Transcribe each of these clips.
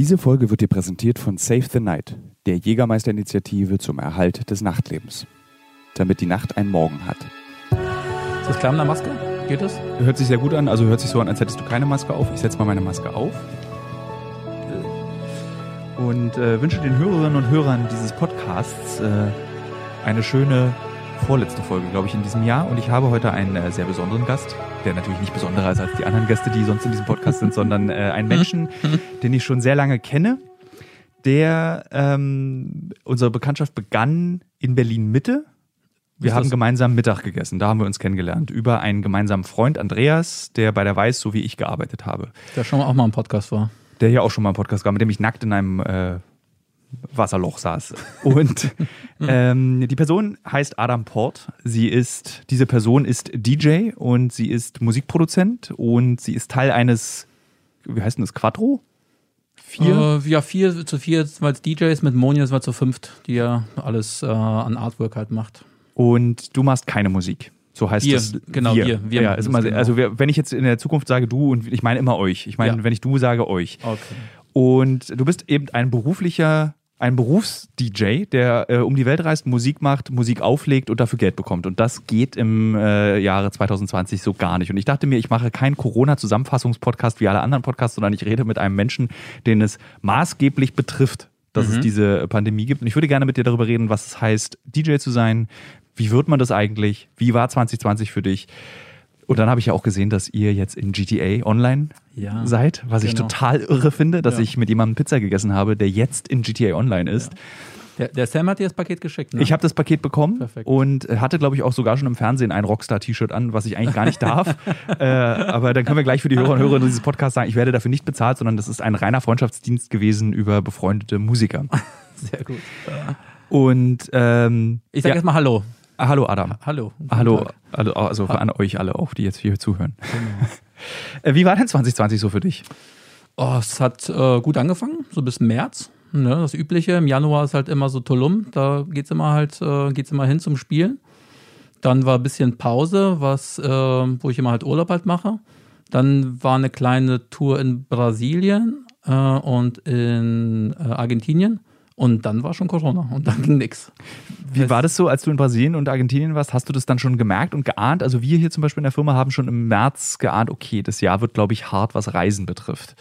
Diese Folge wird dir präsentiert von Save the Night, der Jägermeisterinitiative zum Erhalt des Nachtlebens. Damit die Nacht einen Morgen hat. Ist das klar mit der Maske? Geht das? Hört sich sehr gut an, also hört sich so an, als hättest du keine Maske auf. Ich setze mal meine Maske auf. Und äh, wünsche den Hörerinnen und Hörern dieses Podcasts äh, eine schöne vorletzte Folge, glaube ich, in diesem Jahr. Und ich habe heute einen äh, sehr besonderen Gast, der natürlich nicht besonderer ist als die anderen Gäste, die sonst in diesem Podcast sind, sondern äh, einen Menschen, den ich schon sehr lange kenne. Der ähm, unsere Bekanntschaft begann in Berlin Mitte. Wir haben gemeinsam Mittag gegessen. Da haben wir uns kennengelernt. Über einen gemeinsamen Freund, Andreas, der bei der Weiß, so wie ich, gearbeitet habe. Der schon auch mal im Podcast war. Der hier auch schon mal im Podcast war, mit dem ich nackt in einem äh, Wasserloch saß. Und ähm, die Person heißt Adam Port. Sie ist, diese Person ist DJ und sie ist Musikproduzent und sie ist Teil eines, wie heißt denn das, Quattro? Vier? Äh, ja, vier zu vier, weil es DJs mit sind wir zu fünft, die ja alles äh, an Artwork halt macht. Und du machst keine Musik. So heißt Wir, es. genau, wir, wir ja, machen ist immer, genau. Also wir, wenn ich jetzt in der Zukunft sage du und ich meine immer euch. Ich meine, Ja. wenn ich du sage euch. Okay. Und du bist eben ein beruflicher, ein Berufs-DJ, der äh, um die Welt reist, Musik macht, Musik auflegt und dafür Geld bekommt. Und das geht im äh, Jahre 2020 so gar nicht. Und ich dachte mir, ich mache keinen Corona-Zusammenfassungs-Podcast wie alle anderen Podcasts, sondern ich rede mit einem Menschen, den es maßgeblich betrifft, dass es diese Pandemie gibt. Und ich würde gerne mit dir darüber reden, was es heißt, DJ zu sein. Wie wird man das eigentlich? Wie war 2020 für dich? Und dann habe ich ja auch gesehen, dass ihr jetzt in GTA Online Ja, seid, was ich genau. total irre finde, dass Ja. ich mit jemandem Pizza gegessen habe, der jetzt in GTA Online ist. Der, der Sam hat dir das Paket geschickt, ne? Ich habe das Paket bekommen Perfekt. und hatte, glaube ich, auch sogar schon im Fernsehen ein Rockstar-T-Shirt an, was ich eigentlich gar nicht darf. äh, aber dann können wir gleich für die Hörer und Hörerinnen dieses Podcasts sagen, ich werde dafür nicht bezahlt, sondern das ist ein reiner Freundschaftsdienst gewesen über befreundete Musiker. Sehr gut. Und ähm, Ich sag ja, erstmal Hallo. Ah, hallo Adam. Hallo. Guten Hallo, Tag. also, also an euch alle auch, die jetzt hier zuhören. Äh, Wie war denn 2020 so für dich? Oh, es hat äh, gut angefangen, so bis März. Ne, das Übliche. Im Januar ist halt immer so Tulum. Da geht's immer halt, äh, geht's immer hin zum Spielen. Dann war ein bisschen Pause, was, äh, wo ich immer halt Urlaub halt mache. Dann war eine kleine Tour in Brasilien äh, und in äh, Argentinien. Und dann war schon Corona und dann ging nix. Wie war das so, als du in Brasilien und Argentinien warst? Hast du das dann schon gemerkt und geahnt? Also wir hier zum Beispiel in der Firma haben schon im März geahnt, okay, das Jahr wird, glaube ich, hart, was Reisen betrifft.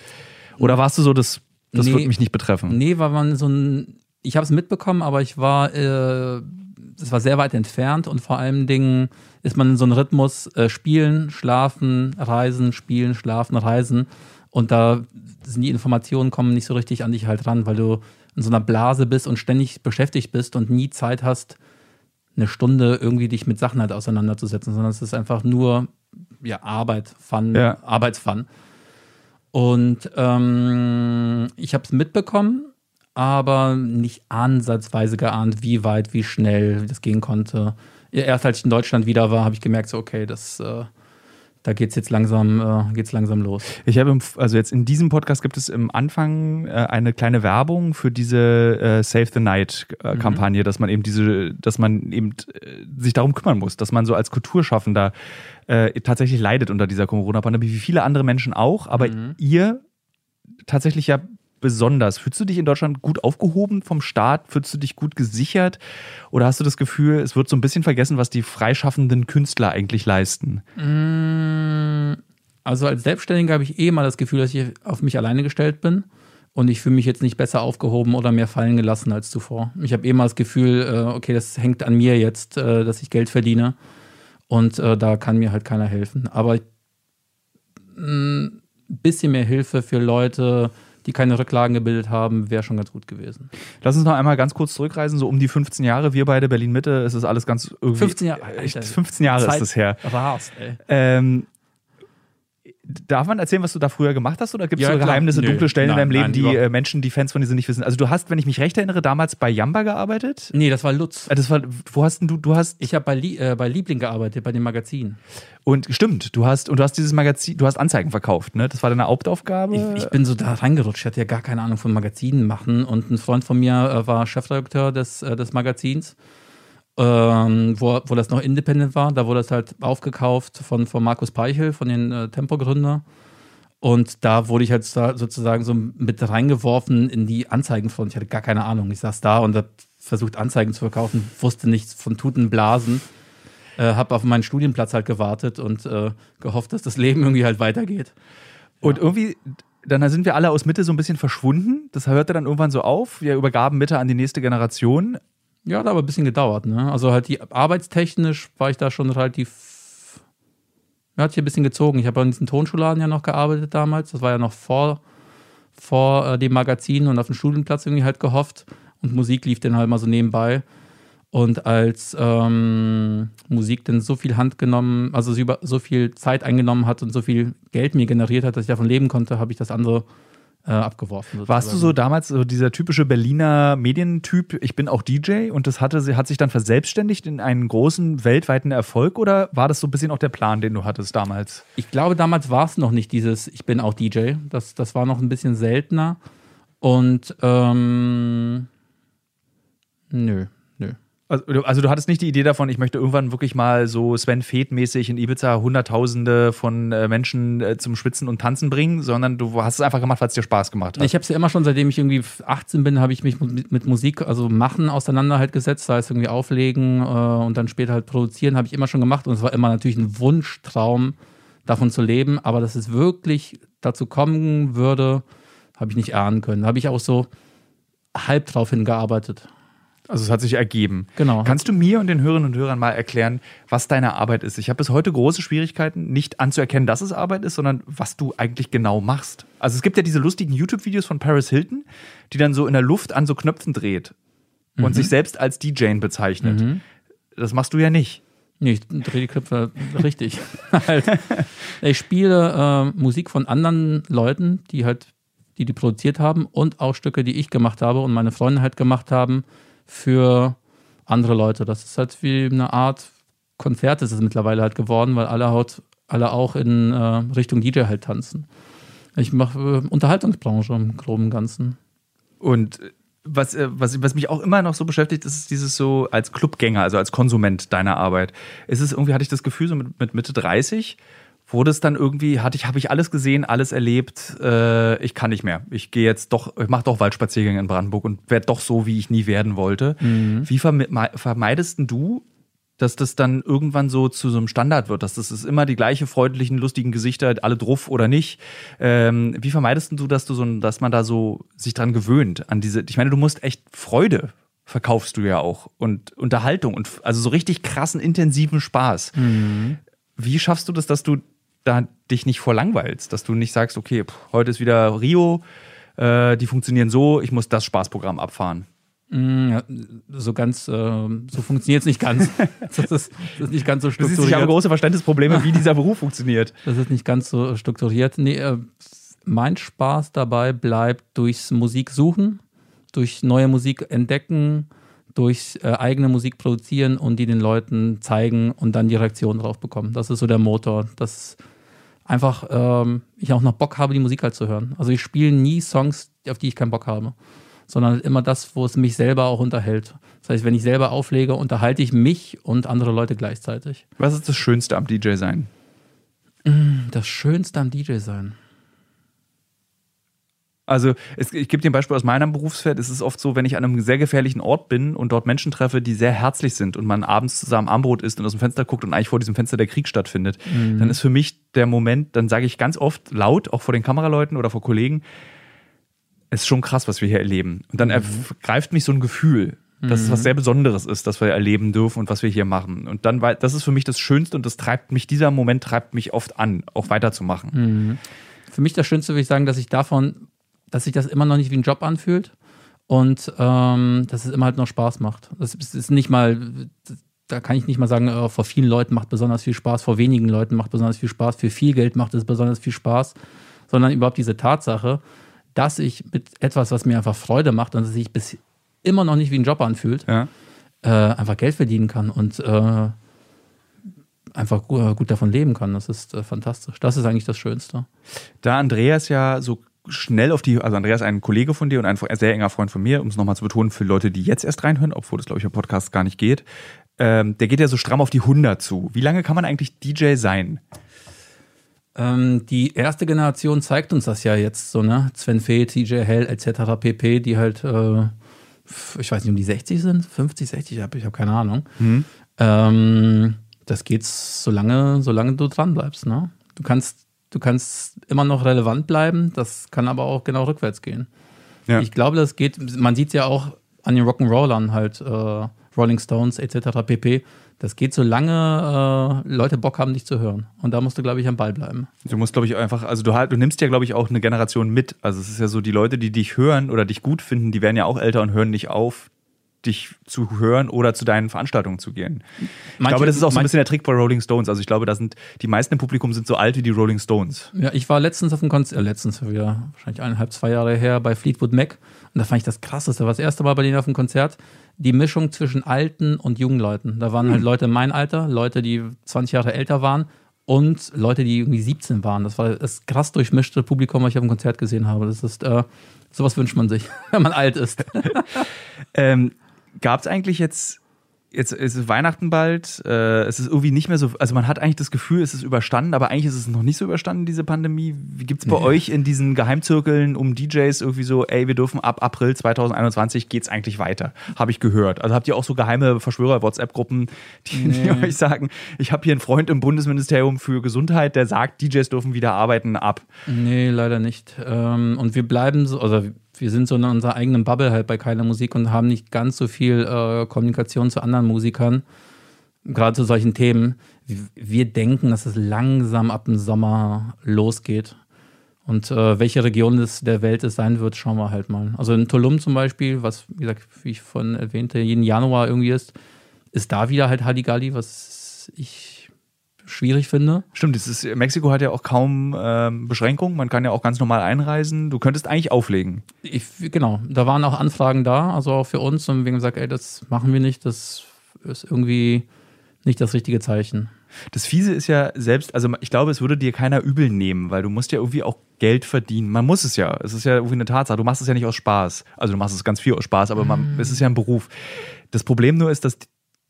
Oder warst du so, das, das Nee. wird mich nicht betreffen? Nee, weil man so ein. Ich habe es mitbekommen, aber ich war. Äh, das war sehr weit entfernt und vor allen Dingen ist man in so einem Rhythmus äh, spielen, schlafen, reisen, spielen, schlafen, reisen. Und da sind die Informationen kommen nicht so richtig an dich halt ran, weil du in so einer Blase bist und ständig beschäftigt bist und nie Zeit hast, eine Stunde irgendwie dich mit Sachen halt auseinanderzusetzen, sondern es ist einfach nur ja, Arbeit, Fun, Ja. Arbeitsfun. Und ähm, ich habe es mitbekommen, aber nicht ansatzweise geahnt, wie weit, wie schnell das gehen konnte. Erst als ich in Deutschland wieder war, habe ich gemerkt, so, okay, das, äh, da geht es jetzt langsam, äh, geht's langsam los. Ich habe, im, also jetzt in diesem Podcast gibt es im Anfang äh, eine kleine Werbung für diese äh, Save the Night äh, Mhm. Kampagne, dass man eben diese, dass man eben äh, sich darum kümmern muss, dass man so als Kulturschaffender äh, tatsächlich leidet unter dieser Corona-Pandemie, wie viele andere Menschen auch, aber Mhm. ihr tatsächlich ja besonders. Fühlst du dich in Deutschland gut aufgehoben vom Staat? Fühlst du dich gut gesichert? Oder hast du das Gefühl, es wird so ein bisschen vergessen, was die freischaffenden Künstler eigentlich leisten? Mm, Also als Selbstständiger habe ich eh mal das Gefühl, dass ich auf mich alleine gestellt bin. Und ich fühle mich jetzt nicht besser aufgehoben oder mehr fallen gelassen als zuvor. Ich habe eh mal das Gefühl, äh, okay, das hängt an mir jetzt, äh, dass ich Geld verdiene. Und äh, da kann mir halt keiner helfen. Aber ein bisschen mehr Hilfe für Leute, die keine Rücklagen gebildet haben, wäre schon ganz gut gewesen. Lass uns noch einmal ganz kurz zurückreisen, so um die 15 Jahre. Wir beide, Berlin-Mitte, es ist alles ganz irgendwie. 15 Jahre, Alter. 15 Jahre Zeit ist das her. Rast, ey. Ähm, darf man erzählen, was du da früher gemacht hast? Oder gibt es Ja, so. Geheimnisse, Nö. dunkle Stellen Nein, in deinem Leben, nein, die überhaupt- äh, Menschen, die Fans von dir sind, nicht wissen? Also, du hast, wenn ich mich recht erinnere, damals bei Jamba gearbeitet. Nee, das war Lutz. Äh, Das war, wo hast denn du, du hast, Ich habe bei, äh, bei Liebling gearbeitet, bei dem Magazin. und stimmt, du hast, und du hast dieses Magazin, du hast Anzeigen verkauft, ne? Das war deine Hauptaufgabe. Ich, ich bin so da reingerutscht, ich hatte ja gar keine Ahnung von Magazinen machen und ein Freund von mir äh, war Chefredakteur des, äh, des Magazins, ähm, wo, wo das noch independent war. Da wurde das halt aufgekauft von, von Markus Peichel, von den äh, Tempo-Gründer. Und da wurde ich halt sozusagen so mit reingeworfen in die Anzeigenfront. Ich hatte gar keine Ahnung. Ich saß da und habe versucht, Anzeigen zu verkaufen, wusste nichts von Tuten, Blasen. Äh, habe auf meinen Studienplatz halt gewartet und äh, gehofft, dass das Leben irgendwie halt weitergeht. Und irgendwie, dann sind wir alle aus Mitte so ein bisschen verschwunden. Das hörte dann irgendwann so auf. Wir übergaben Mitte an die nächste Generation. Ja, hat aber ein bisschen gedauert. Ne? Also halt die arbeitstechnisch war ich da schon relativ. Ja, hat sich ein bisschen gezogen. Ich habe in diesen Tonschulladen ja noch gearbeitet damals. Das war ja noch vor, vor äh, dem Magazin und auf dem Studienplatz irgendwie halt gehofft. Und Musik lief dann halt mal so nebenbei. Und als ähm, Musik dann so viel Hand genommen, also so viel Zeit eingenommen hat und so viel Geld mir generiert hat, dass ich davon leben konnte, habe ich das andere äh, abgeworfen. Sozusagen. Warst du so damals so dieser typische Berliner Medientyp, ich bin auch DJ und das hatte, hat sich dann verselbstständigt in einen großen weltweiten Erfolg oder war das so ein bisschen auch der Plan, den du hattest damals? Ich glaube, damals war es noch nicht dieses, ich bin auch DJ. Das, das war noch ein bisschen seltener. Und ähm, nö, also, also, du hattest nicht die Idee davon, ich möchte irgendwann wirklich mal so Sven Feth-mäßig in Ibiza Hunderttausende von äh, Menschen äh, zum Schwitzen und Tanzen bringen, sondern du hast es einfach gemacht, weil es dir Spaß gemacht hat. Ich habe es ja immer schon, seitdem ich irgendwie 18 bin, habe ich mich mit, mit, Musik, also machen auseinander halt gesetzt, sei es irgendwie auflegen äh, und dann später halt produzieren, habe ich immer schon gemacht und es war immer natürlich ein Wunschtraum, davon zu leben, aber dass es wirklich dazu kommen würde, habe ich nicht ahnen können. Da habe ich auch so halb drauf hingearbeitet. Also es hat sich ergeben. Genau. Kannst du mir und den Hörerinnen und Hörern mal erklären, was deine Arbeit ist? Ich habe bis heute große Schwierigkeiten, nicht anzuerkennen, dass es Arbeit ist, sondern was du eigentlich genau machst. Also es gibt ja diese lustigen YouTube-Videos von Paris Hilton, die dann so in der Luft an so Knöpfen dreht mhm. und sich selbst als DJ bezeichnet. Mhm. Das machst du ja nicht. Nee, ich drehe die Knöpfe richtig. halt. Ich spiele äh, Musik von anderen Leuten, die halt, die die produziert haben und auch Stücke, die ich gemacht habe und meine Freunde halt gemacht haben für andere Leute. Das ist halt wie eine Art Konzert ist es mittlerweile halt geworden, weil alle, halt, alle auch in äh, Richtung DJ halt tanzen. Ich mache äh, Unterhaltungsbranche im groben Ganzen. Und äh, was, äh, was, was mich auch immer noch so beschäftigt, ist dieses so als Clubgänger, also als Konsument deiner Arbeit. Ist es irgendwie, hatte ich das Gefühl, so mit, mit Mitte 30, wurde es dann irgendwie, hatte ich, habe ich alles gesehen, alles erlebt, äh, ich kann nicht mehr. Ich gehe jetzt doch, ich mache doch Waldspaziergänge in Brandenburg und werde doch so, wie ich nie werden wollte. Mhm. Wie vermeidest du, dass das dann irgendwann so zu so einem Standard wird, dass das ist immer die gleiche freundlichen, lustigen Gesichter, alle druff oder nicht. Ähm, wie vermeidest du, dass du so, dass man da so sich dran gewöhnt an diese? Ich meine, du musst echt Freude verkaufst du ja auch und Unterhaltung und also so richtig krassen intensiven Spaß. Mhm. Wie schaffst du das, dass du da dich nicht vor langweilst, dass du nicht sagst, okay, pff, heute ist wieder Rio, äh, die funktionieren so, ich muss das Spaßprogramm abfahren. Mm, ja, so ganz, äh, so funktioniert es nicht ganz. Das ist, das ist, nicht ganz so strukturiert. ich habe große Verständnisprobleme, wie dieser Beruf funktioniert. Das ist nicht ganz so strukturiert. Nee, äh, mein Spaß dabei bleibt durchs Musik suchen, durch neue Musik entdecken, durch äh, eigene Musik produzieren und die den Leuten zeigen und dann die Reaktion drauf bekommen. Das ist so der Motor. Das einfach ähm, ich auch noch Bock habe, die Musik halt zu hören. Also ich spiele nie Songs, auf die ich keinen Bock habe, sondern immer das, wo es mich selber auch unterhält. Das heißt, wenn ich selber auflege, unterhalte ich mich und andere Leute gleichzeitig. Was ist das Schönste am DJ sein? Das Schönste am DJ sein. Also es, ich gebe dir ein Beispiel aus meinem Berufsfeld. Es ist oft so, wenn ich an einem sehr gefährlichen Ort bin und dort Menschen treffe, die sehr herzlich sind und man abends zusammen Armbrot isst und aus dem Fenster guckt und eigentlich vor diesem Fenster der Krieg stattfindet, mhm. dann ist für mich der Moment, dann sage ich ganz oft laut, auch vor den Kameraleuten oder vor Kollegen, es ist schon krass, was wir hier erleben. Und dann mhm. ergreift mich so ein Gefühl, dass es was mhm. sehr Besonderes ist, dass wir erleben dürfen und was wir hier machen. Und dann, weil das ist für mich das Schönste und das treibt mich, dieser Moment treibt mich oft an, auch weiterzumachen. Mhm. Für mich das Schönste würde ich sagen, dass ich davon dass sich das immer noch nicht wie ein Job anfühlt und ähm, dass es immer halt noch Spaß macht. Das ist nicht mal, da kann ich nicht mal sagen, äh, vor vielen Leuten macht besonders viel Spaß, vor wenigen Leuten macht besonders viel Spaß, für viel Geld macht es besonders viel Spaß, sondern überhaupt diese Tatsache, dass ich mit etwas, was mir einfach Freude macht und dass sich bis immer noch nicht wie ein Job anfühlt, ja. äh, einfach Geld verdienen kann und äh, einfach gut davon leben kann. Das ist äh, fantastisch. Das ist eigentlich das Schönste. Da Andreas ja so schnell auf die, also Andreas ein Kollege von dir und ein sehr enger Freund von mir, um es nochmal zu betonen, für Leute, die jetzt erst reinhören, obwohl das, glaube ich, im Podcast gar nicht geht, ähm, der geht ja so stramm auf die 100 zu. Wie lange kann man eigentlich DJ sein? Ähm, die erste Generation zeigt uns das ja jetzt so, ne? Sven Fee, TJ Hell etc. pp., die halt, äh, ich weiß nicht, um die 60 sind, 50, 60, ich habe hab keine Ahnung. Mhm. Ähm, das geht solange, solange du dran bleibst, ne? Du kannst, du kannst immer noch relevant bleiben, das kann aber auch genau rückwärts gehen. Ja. Ich glaube, das geht, man sieht es ja auch an den Rock'n'Rollern halt, äh, Rolling Stones etc. pp. Das geht so lange äh, Leute Bock haben, dich zu hören. Und da musst du, glaube ich, am Ball bleiben. Du musst, glaube ich, einfach, also du, halt, du nimmst ja, glaube ich, auch eine Generation mit. Also es ist ja so, die Leute, die dich hören oder dich gut finden, die werden ja auch älter und hören nicht auf, dich zu hören oder zu deinen Veranstaltungen zu gehen. ich Manche- glaube, das ist auch so ein bisschen der Trick bei Rolling Stones. Also ich glaube, da sind die meisten im Publikum sind so alt wie die Rolling Stones. Ja, ich war letztens auf dem Konzert, äh, letztens wieder wahrscheinlich eineinhalb, zwei Jahre her bei Fleetwood Mac. Und da fand ich das krasseste, war das erste Mal bei denen auf dem Konzert, die Mischung zwischen alten und jungen Leuten. Da waren halt Leute in mein Alter, Leute, die 20 Jahre älter waren und Leute, die irgendwie 17 waren. Das war das krass durchmischte Publikum, was ich auf dem Konzert gesehen habe. Das ist, äh, sowas wünscht man sich, wenn man alt ist. Ähm, Gab es eigentlich jetzt, jetzt ist es Weihnachten bald, äh, es ist irgendwie nicht mehr so, also man hat eigentlich das Gefühl, es ist überstanden, aber eigentlich ist es noch nicht so überstanden, diese Pandemie. Wie gibt es bei euch in diesen Geheimzirkeln um DJs irgendwie so, ey, wir dürfen ab April 2021 geht's eigentlich weiter? Habe ich gehört. Also habt ihr auch so geheime Verschwörer-WhatsApp-Gruppen, die, die Nee. euch sagen, ich habe hier einen Freund im Bundesministerium für Gesundheit, der sagt, DJs dürfen wieder arbeiten ab. Nee, leider nicht. Ähm, und wir bleiben so, also wir sind so in unserer eigenen Bubble halt bei keiner Musik und haben nicht ganz so viel äh, Kommunikation zu anderen Musikern, gerade zu solchen Themen. Wir, denken, dass es langsam ab dem Sommer losgeht. Und äh, welche Region des, der Welt es sein wird, schauen wir halt mal. Also in Tulum zum Beispiel, was, wie gesagt, wie ich von erwähnte, jeden Januar irgendwie ist, ist da wieder halt Halligalli, was ich schwierig finde. Stimmt, das ist, Mexiko hat ja auch kaum ähm, Beschränkungen. Man kann ja auch ganz normal einreisen. Du könntest eigentlich auflegen. Ich, genau, da waren auch Anfragen da, also auch für uns. Und wir haben gesagt, ey, das machen wir nicht, das ist irgendwie nicht das richtige Zeichen. Das Fiese ist ja selbst, also ich glaube, es würde dir keiner übel nehmen, weil du musst ja irgendwie auch Geld verdienen. Man muss es ja. Es ist ja irgendwie eine Tatsache. Du machst es ja nicht aus Spaß. Also du machst es ganz viel aus Spaß, aber man, es ist ja ein Beruf. Das Problem nur ist, dass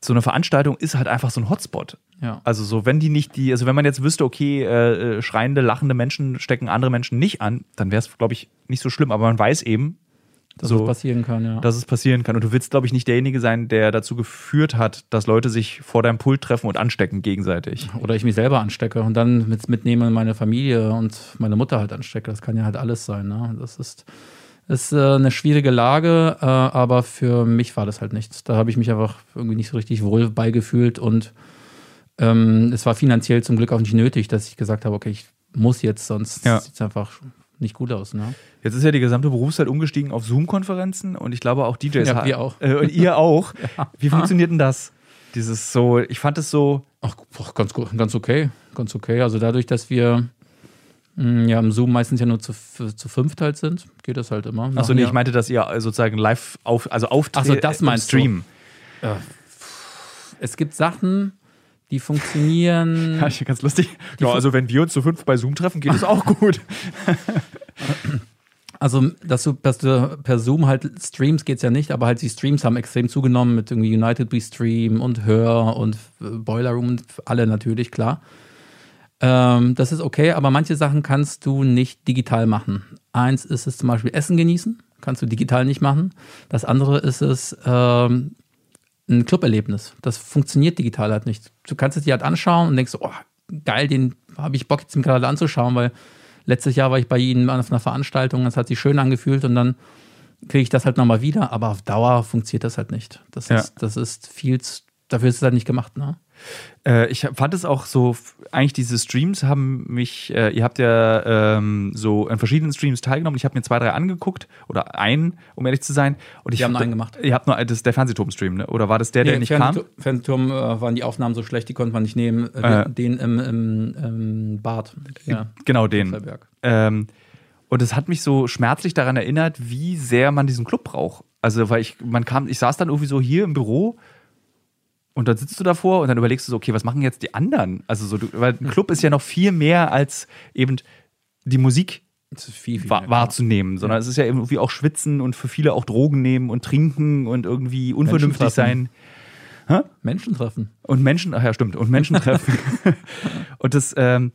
so eine Veranstaltung ist halt einfach so ein Hotspot. Ja. Also so, wenn die nicht die, also wenn man jetzt wüsste, okay, äh, äh, schreiende, lachende Menschen stecken andere Menschen nicht an, dann wäre es, glaube ich, nicht so schlimm. Aber man weiß eben, Dass so, es passieren kann, ja. dass es passieren kann. Und du willst, glaube ich, nicht derjenige sein, der dazu geführt hat, dass Leute sich vor deinem Pult treffen und anstecken gegenseitig. Oder ich mich selber anstecke und dann mit, mitnehme meine Familie und meine Mutter halt anstecke. Das kann ja halt alles sein. Ne? Das ist, ist äh, eine schwierige Lage, äh, aber für mich war das halt nichts. Da habe ich mich einfach irgendwie nicht so richtig wohl beigefühlt und ähm, es war finanziell zum Glück auch nicht nötig, dass ich gesagt habe, okay, ich muss jetzt, sonst Ja. sieht es einfach nicht gut aus. Ne? Jetzt ist ja die gesamte Berufszeit umgestiegen auf Zoom-Konferenzen und ich glaube auch DJs Ja, wir auch. Äh, und ihr auch. Wie funktioniert denn das? Dieses so, ich fand es so, Ach, boah, ganz, ganz okay. Ganz okay. Also dadurch, dass wir ja im Zoom meistens ja nur zu, zu fünft halt sind, geht das halt immer. achso, nee, ich meinte, dass ihr sozusagen live auf, also auftritt Ach so, das meinst du. Stream. ja, es gibt Sachen, die funktionieren. Ja, ich- ganz lustig. Ja, also wenn wir uns zu fünf bei Zoom treffen, geht es auch gut. Also, dass du, dass du per Zoom halt streamst, geht's ja nicht, aber halt die Streams haben extrem zugenommen mit irgendwie United We Stream und Hör und äh, Boiler Room und alle natürlich, klar. Ähm, das ist okay, aber manche Sachen kannst du nicht digital machen. Eins ist es zum Beispiel Essen genießen, kannst du digital nicht machen. Das andere ist es ähm, ein Club-Erlebnis. Das funktioniert digital halt nicht. Du kannst es dir halt anschauen und denkst, oh, geil, den habe ich Bock jetzt gerade anzuschauen, weil letztes Jahr war ich bei ihnen auf einer Veranstaltung, das hat sich schön angefühlt und dann kriege ich das halt nochmal wieder, aber auf Dauer funktioniert das halt nicht. Das Ja. ist, das ist viel, zu- dafür ist es halt nicht gemacht, ne? Äh, ich fand es auch so, eigentlich diese Streams haben mich, äh, ihr habt ja ähm, so an verschiedenen Streams teilgenommen. Ich habe mir zwei, drei angeguckt oder einen, um ehrlich zu sein. Und ich Wir haben hab- nur einen gemacht. Ihr habt nur das ist der Fernsehturm-Stream, ne? Oder war das der, der Nee, nicht Fernsehtur- kam? Fernsehturm äh, waren die Aufnahmen so schlecht, die konnte man nicht nehmen. Äh, Äh. Den im, im, im Bad. Ja, Genau den. Ähm, und es hat mich so schmerzlich daran erinnert, wie sehr man diesen Club braucht. Also, weil ich, man kam, ich saß dann irgendwie so hier im Büro und dann sitzt du davor und dann überlegst du so, okay, was machen jetzt die anderen? Also, so, du, weil ein Club ist ja noch viel mehr als eben die Musik viel, viel wa mehr, wahrzunehmen, sondern es ist ja irgendwie auch Schwitzen und für viele auch Drogen nehmen und trinken und irgendwie unvernünftig sein. Menschen treffen. Und Menschen, ach ja, stimmt, und Menschen treffen. und das, ähm,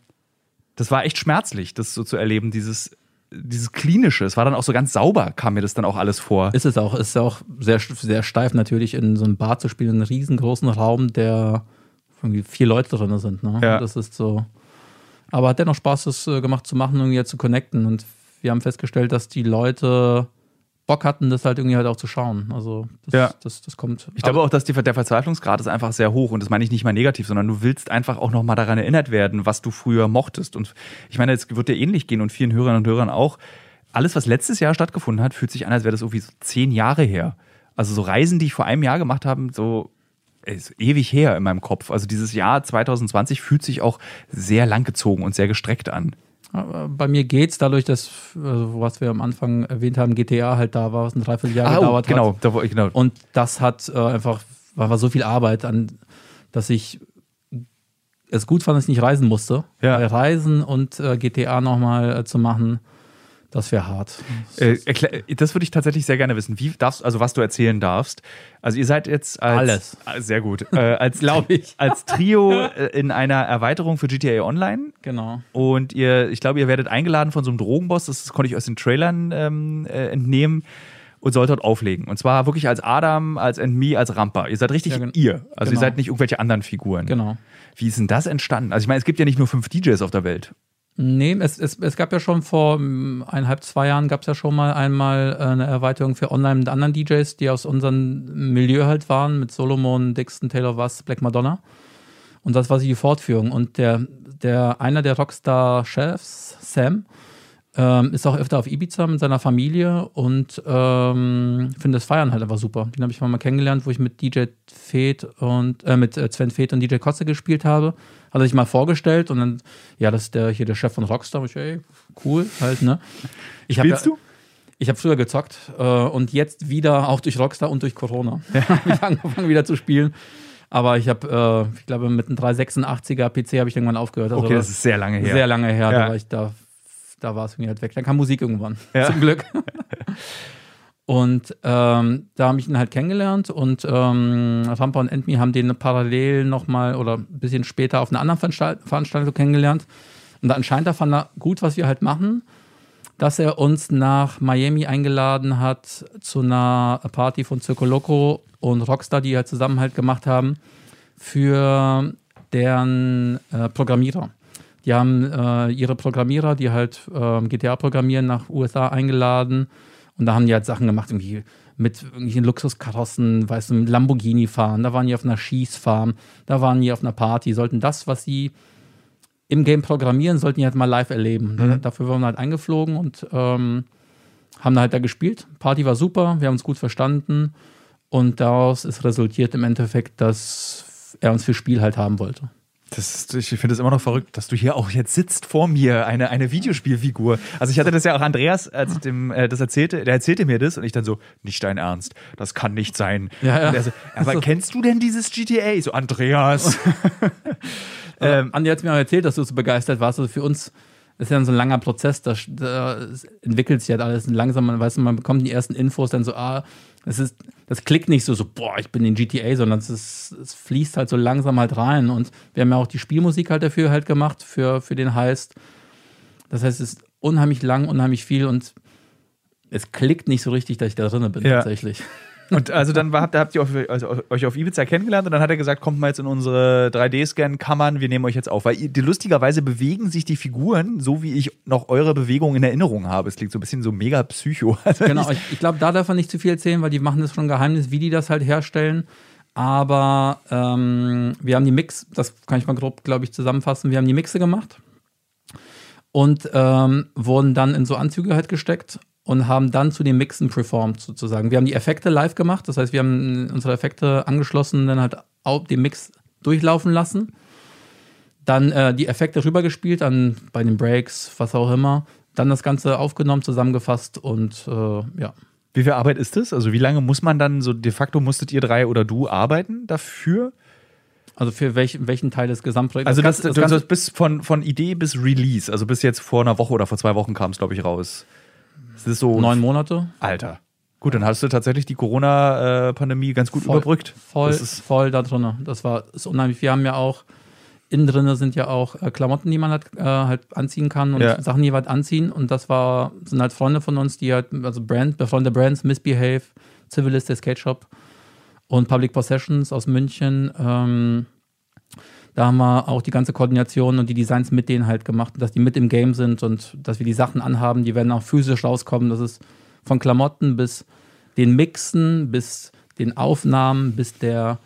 Das war echt schmerzlich, das so zu erleben, dieses, dieses Klinische. Es war dann auch so ganz sauber, kam mir das dann auch alles vor. Ist es auch. Ist auch sehr, sehr steif natürlich, in so einem Bar zu spielen, in einem riesengroßen Raum, der irgendwie vier Leute drin sind. Ne? Ja. Das ist so. Aber hat dennoch Spaß, das äh, gemacht zu machen und jetzt zu connecten. Und wir haben festgestellt, dass die Leute Bock hatten, das halt irgendwie halt auch zu schauen. Also das, Ja. das, das kommt. Ich glaube auch, dass die, der Verzweiflungsgrad ist einfach sehr hoch und das meine ich nicht mal negativ, sondern du willst einfach auch noch mal daran erinnert werden, was du früher mochtest. Und ich meine, es wird dir ähnlich gehen und vielen Hörern und Hörern auch. Alles, was letztes Jahr stattgefunden hat, fühlt sich an, als wäre das irgendwie so zehn Jahre her. Also so Reisen, die ich vor einem Jahr gemacht habe, so ist ewig her in meinem Kopf. Also dieses Jahr 2020 fühlt sich auch sehr langgezogen und sehr gestreckt an. Aber Bei mir geht's dadurch, dass, also, was wir am Anfang erwähnt haben, GTA halt da war, was ein Dreivierteljahr Ah, gedauert genau, hat. da, genau. Und das hat äh, einfach, war, war so viel Arbeit an, dass ich es gut fand, dass ich nicht reisen musste. Ja. Reisen und äh, GTA nochmal äh, zu machen, das wäre hart. Äh, das würde ich tatsächlich sehr gerne wissen. Wie darfst, also was du erzählen darfst. Also ihr seid jetzt als, Alles. Ah, Sehr gut. Äh, als, Glaub ich. Als Trio äh, in einer Erweiterung für GTA Online. Genau. Und ihr, ich glaube, ihr werdet eingeladen von so einem Drogenboss. Das konnte ich aus den Trailern ähm, äh, entnehmen. Und sollt dort auflegen. Und zwar wirklich als Adam, als Me, als Rampa. Ihr seid richtig Ja, gen- ihr. Also ihr genau. seid nicht irgendwelche anderen Figuren. Genau. Wie ist denn das entstanden? Also ich meine, es gibt ja nicht nur fünf DJs auf der Welt. Nee, es, es, es gab ja schon vor mm, eineinhalb, zwei Jahren gab es ja schon mal einmal äh, eine Erweiterung für online mit anderen DJs, die aus unserem Milieu halt waren, mit Solomon, Dixon, Taylor Was, Black Madonna. Und das war die Fortführung. Und der, der einer der Rockstar-Chefs, Sam, ähm, ist auch öfter auf Ibiza mit seiner Familie und ähm, finde das Feiern halt einfach super. Den habe ich mal kennengelernt, wo ich mit DJ Fed und äh, mit äh, Sven Fed und DJ Kotze gespielt habe. Hat er sich mal vorgestellt und dann, ja, das ist der hier der Chef von Rockstar. Und ich, ey, cool, halt, ne? Ich Spielst ja, du? Ich habe früher gezockt äh, und jetzt wieder auch durch Rockstar und durch Corona. habe ich angefangen wieder zu spielen. Aber ich habe, äh, ich glaube, mit einem 386er PC habe ich irgendwann aufgehört. Also Okay, das ist sehr lange her. sehr lange her, Ja. da war ich da, da war es irgendwie halt weg. Dann kam Musik irgendwann, Ja. zum Glück. und ähm, da habe ich ihn halt kennengelernt und ähm, Rampa und Endme haben den parallel nochmal oder ein bisschen später auf einer anderen Veranstalt Veranstaltung kennengelernt. Und anscheinend fand er gut, was wir halt machen, dass er uns nach Miami eingeladen hat zu einer Party von Circo Loco und Rockstar, die halt zusammen halt gemacht haben, für deren äh, Programmierer. Die haben äh, ihre Programmierer, die halt ähm, GTA programmieren, nach USA eingeladen. Und da haben die halt Sachen gemacht, irgendwie mit irgendwelchen Luxuskarossen, weißt du, mit Lamborghini fahren. Da waren die auf einer Schießfarm, da waren die auf einer Party, sollten das, was sie im Game programmieren, sollten die halt mal live erleben. Da- Dafür wurden wir halt eingeflogen und ähm, haben halt da gespielt. Party war super, wir haben uns gut verstanden. Und daraus ist resultiert im Endeffekt, dass er uns für Spiel halt haben wollte. Das ich finde es immer noch verrückt, dass du hier auch jetzt sitzt vor mir, eine, eine Videospielfigur. Also ich hatte das ja auch Andreas, als ich dem äh, das erzählte, der erzählte mir das und ich dann so, nicht dein Ernst, das kann nicht sein. Ja, ja. Und er so, aber So. kennst du denn dieses GTA? Ich So, Andreas. Ähm, Andi hat mir auch erzählt, dass du so begeistert warst. Also für uns ist ja so ein langer Prozess, da, da entwickelt sich halt alles langsam, man weiß, man bekommt die ersten Infos, dann so, ah, es ist, das klickt nicht so, so, boah, ich bin in GTA, sondern es, ist, es fließt halt so langsam halt rein. Und wir haben ja auch die Spielmusik halt dafür halt gemacht, für, für den Heist. Das heißt, es ist unheimlich lang, unheimlich viel und es klickt nicht so richtig, dass ich da drin bin, Ja. tatsächlich. Und also dann war, habt, habt ihr auf, also euch auf Ibiza kennengelernt und dann hat er gesagt, kommt mal jetzt in unsere 3D-Scan-Kammern, wir nehmen euch jetzt auf. Weil die, lustigerweise bewegen sich die Figuren, so wie ich noch eure Bewegung in Erinnerung habe. Es klingt so ein bisschen so mega psycho. Also Genau, ich, ich glaube, da darf man nicht zu viel erzählen, weil die machen das schon Geheimnis, wie die das halt herstellen. Aber ähm, wir haben die Mix, das kann ich mal grob, glaube ich, zusammenfassen. Wir haben die Mixe gemacht und ähm, wurden dann in so Anzüge halt gesteckt und haben dann zu den Mixen performt sozusagen. Wir haben die Effekte live gemacht, das heißt, wir haben unsere Effekte angeschlossen, dann halt auch den Mix durchlaufen lassen. Dann äh, die Effekte rübergespielt an bei den Breaks, was auch immer. Dann das Ganze aufgenommen, zusammengefasst und äh, ja. Wie viel Arbeit ist das? Also wie lange muss man dann so de facto musstet ihr drei oder du arbeiten dafür? Also für welch, welchen Teil des Gesamtprojekts? Also das, Ganze- das, das bis von, von Idee bis Release, also bis jetzt vor einer Woche oder vor zwei Wochen kam es, glaube ich, raus. Das ist so neun Monate. Alter. Gut, dann hast du tatsächlich die Corona-Pandemie ganz gut Voll- überbrückt. Voll, Das ist, voll da drin. Das war ist unheimlich. Wir haben ja auch innen drin sind ja auch äh, Klamotten, die man halt, äh, halt anziehen kann und Ja. Sachen, die wir halt anziehen. Und das war, sind halt Freunde von uns, die halt, also Brand, befreundete Brands, Misbehave, Civilist, der Skate Shop und Public Possessions aus München. Ähm, da haben wir auch die ganze Koordination und die Designs mit denen halt gemacht, dass die mit im Game sind und dass wir die Sachen anhaben, die werden auch physisch rauskommen. Das ist von Klamotten bis den Mixen, bis den Aufnahmen, bis der,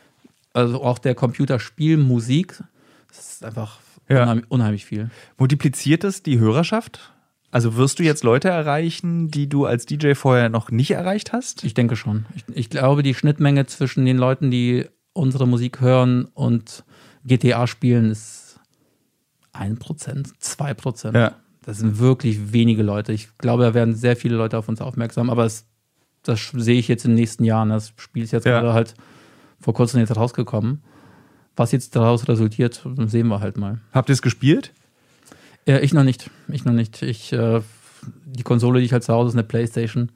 also auch der Computerspielmusik. Das ist einfach Ja. unheimlich, unheimlich viel. Multipliziert es die Hörerschaft? Also wirst du jetzt Leute erreichen, die du als DJ vorher noch nicht erreicht hast? Ich denke schon. Ich, ich glaube, die Schnittmenge zwischen den Leuten, die unsere Musik hören und GTA spielen, ist 1%, 2%. Ja. Das sind wirklich wenige Leute. Ich glaube, da werden sehr viele Leute auf uns aufmerksam, aber es, das sehe ich jetzt in den nächsten Jahren. Das Spiel ist jetzt Ja. gerade halt vor kurzem jetzt rausgekommen. Was jetzt daraus resultiert, sehen wir halt mal. Habt ihr es gespielt? Äh, ich noch nicht. Ich noch nicht. Ich, äh, die Konsole, die ich halt zu Hause ist, eine Playstation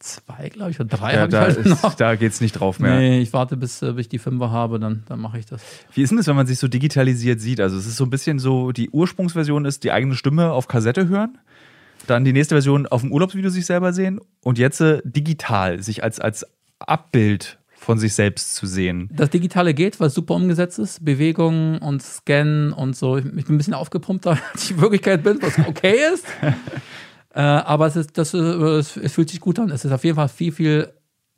2, glaube ich, oder 3 Ja, habe ich da, halt noch. da geht's nicht drauf mehr. Nee, ich warte, bis, äh, bis ich die Fünfer habe, dann, dann mache ich das. Wie ist denn das, wenn man sich so digitalisiert sieht? Also es ist so ein bisschen so, die Ursprungsversion ist die eigene Stimme auf Kassette hören, dann die nächste Version auf dem Urlaubsvideo sich selber sehen und jetzt äh, digital sich als, als Abbild von sich selbst zu sehen. Das Digitale geht, weil es super umgesetzt ist. Bewegungen und Scannen und so. Ich bin ein bisschen aufgepumpt, da ich in Wirklichkeit bin, was okay ist. äh, aber es, ist, das, äh, es, es fühlt sich gut an. Es ist auf jeden Fall viel, viel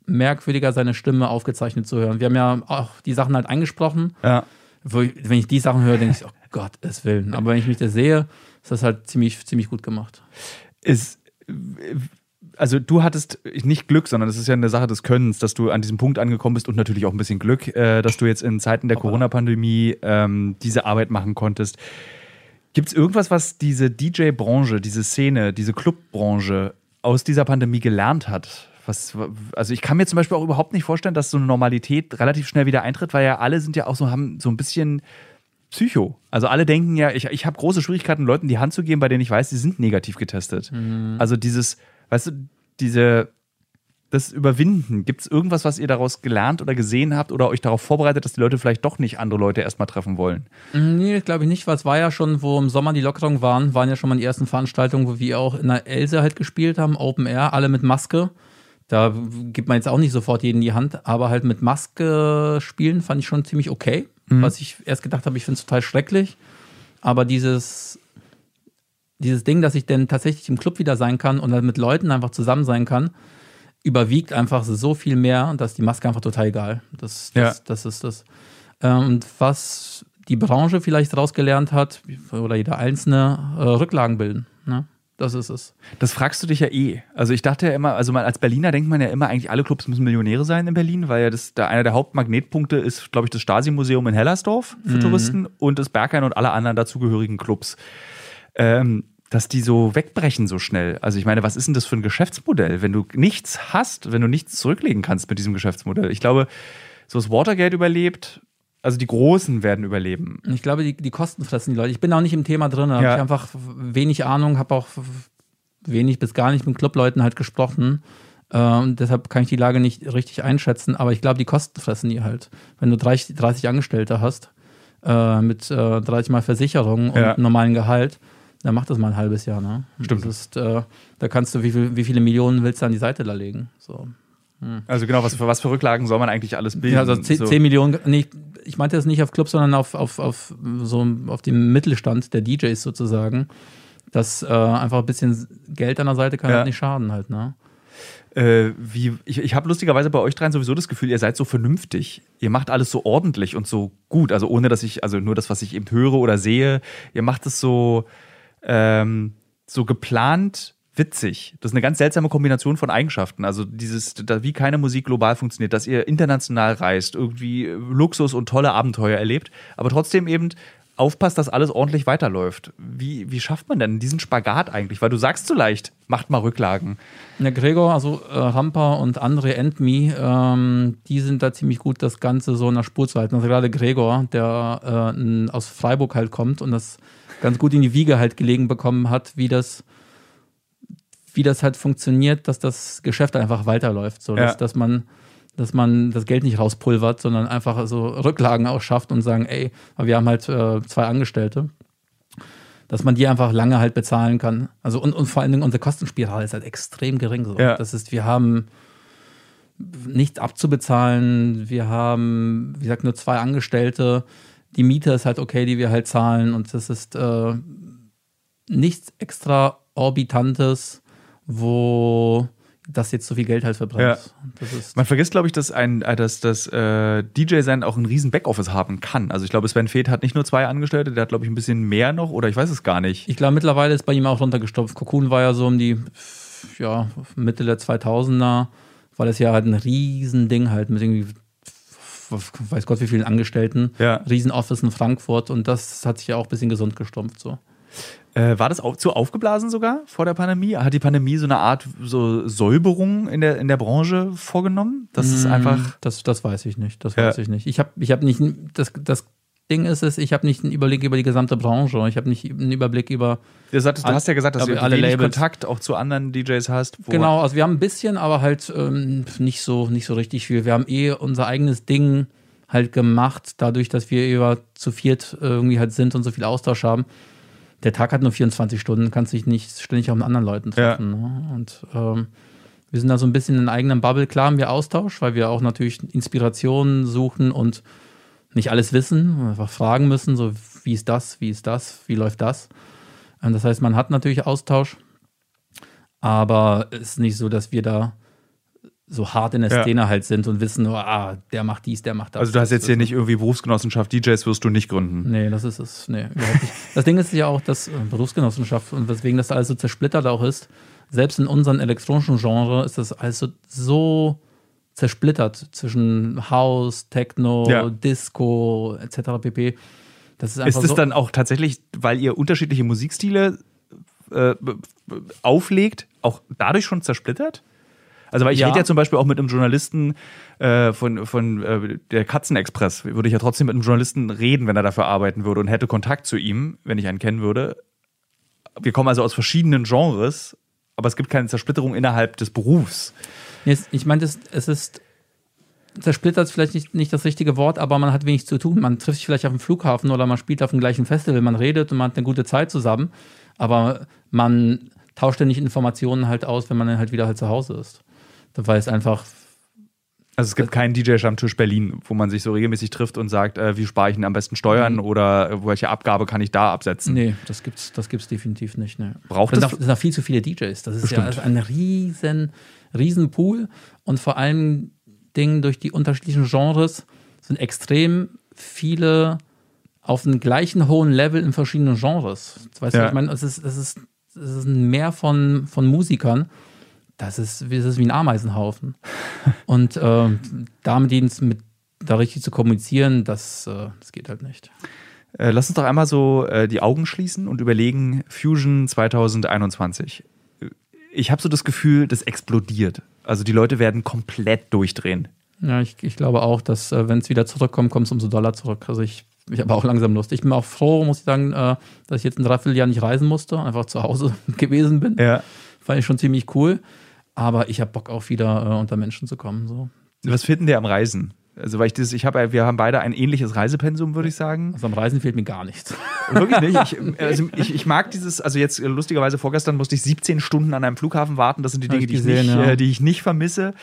merkwürdiger, seine Stimme aufgezeichnet zu hören. Wir haben ja auch die Sachen halt eingesprochen. Ja. Ich, wenn ich die Sachen höre, denke ich, oh Gott, es Willen. Aber wenn ich mich da sehe, ist das halt ziemlich, ziemlich gut gemacht. Ist, also du hattest nicht Glück, sondern es ist ja eine Sache des Könnens, dass du an diesem Punkt angekommen bist und natürlich auch ein bisschen Glück, äh, dass du jetzt in Zeiten der Corona-Pandemie ähm, diese Arbeit machen konntest. Gibt es irgendwas, was diese DJ-Branche, diese Szene, diese Club-Branche aus dieser Pandemie gelernt hat? Was, also ich kann mir zum Beispiel auch überhaupt nicht vorstellen, dass so eine Normalität relativ schnell wieder eintritt, weil ja alle sind ja auch so, haben so ein bisschen Psycho. Also alle denken ja, ich, ich habe große Schwierigkeiten, Leuten die Hand zu geben, bei denen ich weiß, sie sind negativ getestet. Also dieses, weißt du, diese, das Überwinden, gibt es irgendwas, was ihr daraus gelernt oder gesehen habt oder euch darauf vorbereitet, dass die Leute vielleicht doch nicht andere Leute erstmal treffen wollen? Nee, glaube ich nicht, weil es war ja schon, wo im Sommer die Lockerungen waren, waren ja schon mal die ersten Veranstaltungen, wo wir auch in der Else halt gespielt haben, Open Air, alle mit Maske. Da gibt man jetzt auch nicht sofort jeden die Hand, aber halt mit Maske spielen fand ich schon ziemlich okay. Was ich erst gedacht habe, ich finde es total schrecklich. Aber dieses, dieses Ding, dass ich denn tatsächlich im Club wieder sein kann und dann mit Leuten einfach zusammen sein kann, überwiegt einfach so viel mehr, dass die Maske einfach total egal. Das, das, Ja. das ist das. Ähm, Und was die Branche vielleicht rausgelernt hat, oder jeder Einzelne, äh, Rücklagen bilden. Ne? Das ist es. Das fragst du dich ja eh. Also ich dachte ja immer, also mal als Berliner denkt man ja immer, eigentlich alle Clubs müssen Millionäre sein in Berlin, weil ja das da einer der Hauptmagnetpunkte ist, glaube ich, das Stasi-Museum in Hellersdorf für Touristen und das Berghain und alle anderen dazugehörigen Clubs. Ähm, dass die so wegbrechen so schnell. Also ich meine, was ist denn das für ein Geschäftsmodell, wenn du nichts hast, wenn du nichts zurücklegen kannst mit diesem Geschäftsmodell? Ich glaube, so das Watergate überlebt, also die Großen werden überleben. Ich glaube, die, die Kosten fressen die Leute. Ich bin auch nicht im Thema drin, da habe Ja. ich einfach wenig Ahnung, habe auch wenig bis gar nicht mit Clubleuten halt gesprochen. Äh, und deshalb kann ich die Lage nicht richtig einschätzen, aber ich glaube, die Kosten fressen die halt. Wenn du 30, 30 Angestellte hast, äh, mit äh, 30 Mal Versicherung und Ja. normalen Gehalt, dann macht das mal ein halbes Jahr. Ne? Stimmt. Ist, äh, da kannst du, wie, viel, wie viele Millionen willst du an die Seite da legen? So. Also genau, was für, was für Rücklagen soll man eigentlich alles bilden? Ja, also 10, so. 10 Millionen, nee, ich meinte das nicht auf Clubs, sondern auf, auf, auf, so, auf dem Mittelstand der DJs sozusagen. Dass äh, einfach ein bisschen Geld an der Seite kann Ja. halt nicht schaden halt, ne? Äh, wie, ich ich habe lustigerweise bei euch dreien sowieso das Gefühl, ihr seid so vernünftig. Ihr macht alles so ordentlich und so gut. Also ohne, dass ich, also nur das, was ich eben höre oder sehe, ihr macht es so, ähm, so geplant witzig. Das ist eine ganz seltsame Kombination von Eigenschaften. Also dieses, wie keine Musik global funktioniert, dass ihr international reist, irgendwie Luxus und tolle Abenteuer erlebt, aber trotzdem eben aufpasst, dass alles ordentlich weiterläuft. Wie, wie schafft man denn diesen Spagat eigentlich? Weil du sagst so leicht, macht mal Rücklagen. Der Gregor, also äh, Rampa und André Endme, ähm, die sind da ziemlich gut, das Ganze so in der Spur zu halten. Also gerade Gregor, der äh, aus Freiburg halt kommt und das ganz gut in die Wiege halt gelegen bekommen hat, wie das, wie das halt funktioniert, dass das Geschäft einfach weiterläuft. So, dass, Ja. dass man dass man das Geld nicht rauspulvert, sondern einfach so Rücklagen auch schafft und sagen, ey, wir haben halt äh, zwei Angestellte, dass man die einfach lange halt bezahlen kann. Also und, und vor allen Dingen unsere Kostenspirale ist halt extrem gering. So. Ja. Das ist, wir haben nichts abzubezahlen, wir haben, wie gesagt, nur zwei Angestellte. Die Miete ist halt okay, die wir halt zahlen und das ist äh, nichts extraorbitantes, wo das jetzt so viel Geld halt verbrennt. Ja. Man vergisst, glaube ich, dass ein, äh, dass das äh, DJ-Sein auch ein riesen Backoffice haben kann. Also ich glaube, Sven Feth hat nicht nur zwei Angestellte, der hat, glaube ich, ein bisschen mehr noch oder ich weiß es gar nicht. Ich glaube, mittlerweile ist bei ihm auch runtergestopft. Cocoon war ja so um die ja, Mitte der 2000er, war das ja halt ein Riesending halt mit irgendwie, weiß Gott wie vielen Angestellten. Ja. Riesenoffice in Frankfurt und das hat sich ja auch ein bisschen gesund gestumpft so. Äh, war das auch zu aufgeblasen sogar vor der Pandemie? Hat die Pandemie so eine Art so Säuberung in der, in der Branche vorgenommen? Das ist Mm, einfach. Das, das weiß ich nicht. Das Ja. weiß ich nicht. Ich habe ich hab nicht. Das, das Ding ist es, ich habe nicht einen Überblick über die gesamte Branche. Ich habe nicht einen Überblick über. Du, sagtest, du hast ja gesagt, dass du alle Labels. Kontakt auch zu anderen DJs hast. Genau, also wir haben ein bisschen, aber halt ähm, nicht, so, nicht so richtig viel. Wir haben eh unser eigenes Ding halt gemacht, dadurch, dass wir über zu viert irgendwie halt sind und so viel Austausch haben. Der Tag hat nur 24 Stunden, kannst dich nicht ständig auch mit anderen Leuten treffen. Ne? Und ähm, wir sind da so ein bisschen in einer eigenen Bubble. Klar haben wir Austausch, weil wir auch natürlich Inspirationen suchen und nicht alles wissen, einfach fragen müssen, so wie ist das, wie ist das, wie läuft das. Ähm, Das heißt, man hat natürlich Austausch, aber es ist nicht so, dass wir da so hart in der Ja. Szene halt sind und wissen, oh, ah, der macht dies, der macht das. Also du hast jetzt hier nicht irgendwie Berufsgenossenschaft DJs wirst du nicht gründen. Nee, das ist es. Nee, überhaupt nicht. Das Ding ist ja auch, dass äh, Berufsgenossenschaft und weswegen das alles so zersplittert auch ist, selbst in unserem elektronischen Genre ist das alles so, so zersplittert zwischen House, Techno, Ja. Disco etc. pp. Das ist Ist es so, dann auch tatsächlich, weil ihr unterschiedliche Musikstile äh, auflegt, auch dadurch schon zersplittert? Also, weil ich Ja. rede ja zum Beispiel auch mit einem Journalisten äh, von, von äh, der Katzenexpress. Würde ich ja trotzdem mit einem Journalisten reden, wenn er dafür arbeiten würde und hätte Kontakt zu ihm, wenn ich einen kennen würde. Wir kommen also aus verschiedenen Genres, aber es gibt keine Zersplitterung innerhalb des Berufs. Es- ich meine, es, ist zersplittert ist vielleicht nicht, nicht das richtige Wort, aber man hat wenig zu tun. Man trifft sich vielleicht auf dem Flughafen oder man spielt auf dem gleichen Festival, man redet und man hat eine gute Zeit zusammen, aber man tauscht ja nicht Informationen halt aus, wenn man dann halt wieder halt zu Hause ist. Weil es einfach, Also es gibt keinen DJ-Stammtisch Berlin, wo man sich so regelmäßig trifft und sagt, äh, wie spare ich denn am besten Steuern oder äh, welche Abgabe kann ich da absetzen. nee, das gibt's, das gibt's definitiv nicht. Nee. Braucht das es- sind auch viel zu viele DJs. Das ist Bestimmt. ja ein riesen, riesen Pool und vor allen Dingen durch die unterschiedlichen Genres sind extrem viele auf einem gleichen hohen Level in verschiedenen Genres. Weißt Ja. du, ich meine, es ist, es ist, es ist ein Meer von, von Musikern. Das ist, das ist wie ein Ameisenhaufen. und ähm, damit die mit da richtig zu kommunizieren, das, äh, das geht halt nicht. Äh, lass uns doch einmal so äh, die Augen schließen und überlegen, Fusion 2021. Ich habe so das Gefühl, das explodiert. Also die Leute werden komplett durchdrehen. Ja, ich, ich glaube auch, dass äh, wenn es wieder zurückkommt, kommt es umso Dollar zurück. Also ich, ich habe auch langsam Lust. Ich bin auch froh, muss ich sagen, äh, dass ich jetzt ein Dreivierteljahr nicht reisen musste, einfach zu Hause gewesen bin. Ja. Fand ich schon ziemlich cool. Aber ich habe Bock auch wieder äh, unter Menschen zu kommen. So. Was finden der am Reisen? Also weil ich das, ich habe, wir haben beide ein ähnliches Reisepensum, würde ich sagen. Also am Reisen fehlt mir gar nichts. Wirklich nicht. Ich, also ich, ich mag dieses, also jetzt lustigerweise vorgestern musste ich 17 Stunden an einem Flughafen warten. Das sind die Dinge, ich die, ich nicht, ja. äh, die ich nicht vermisse.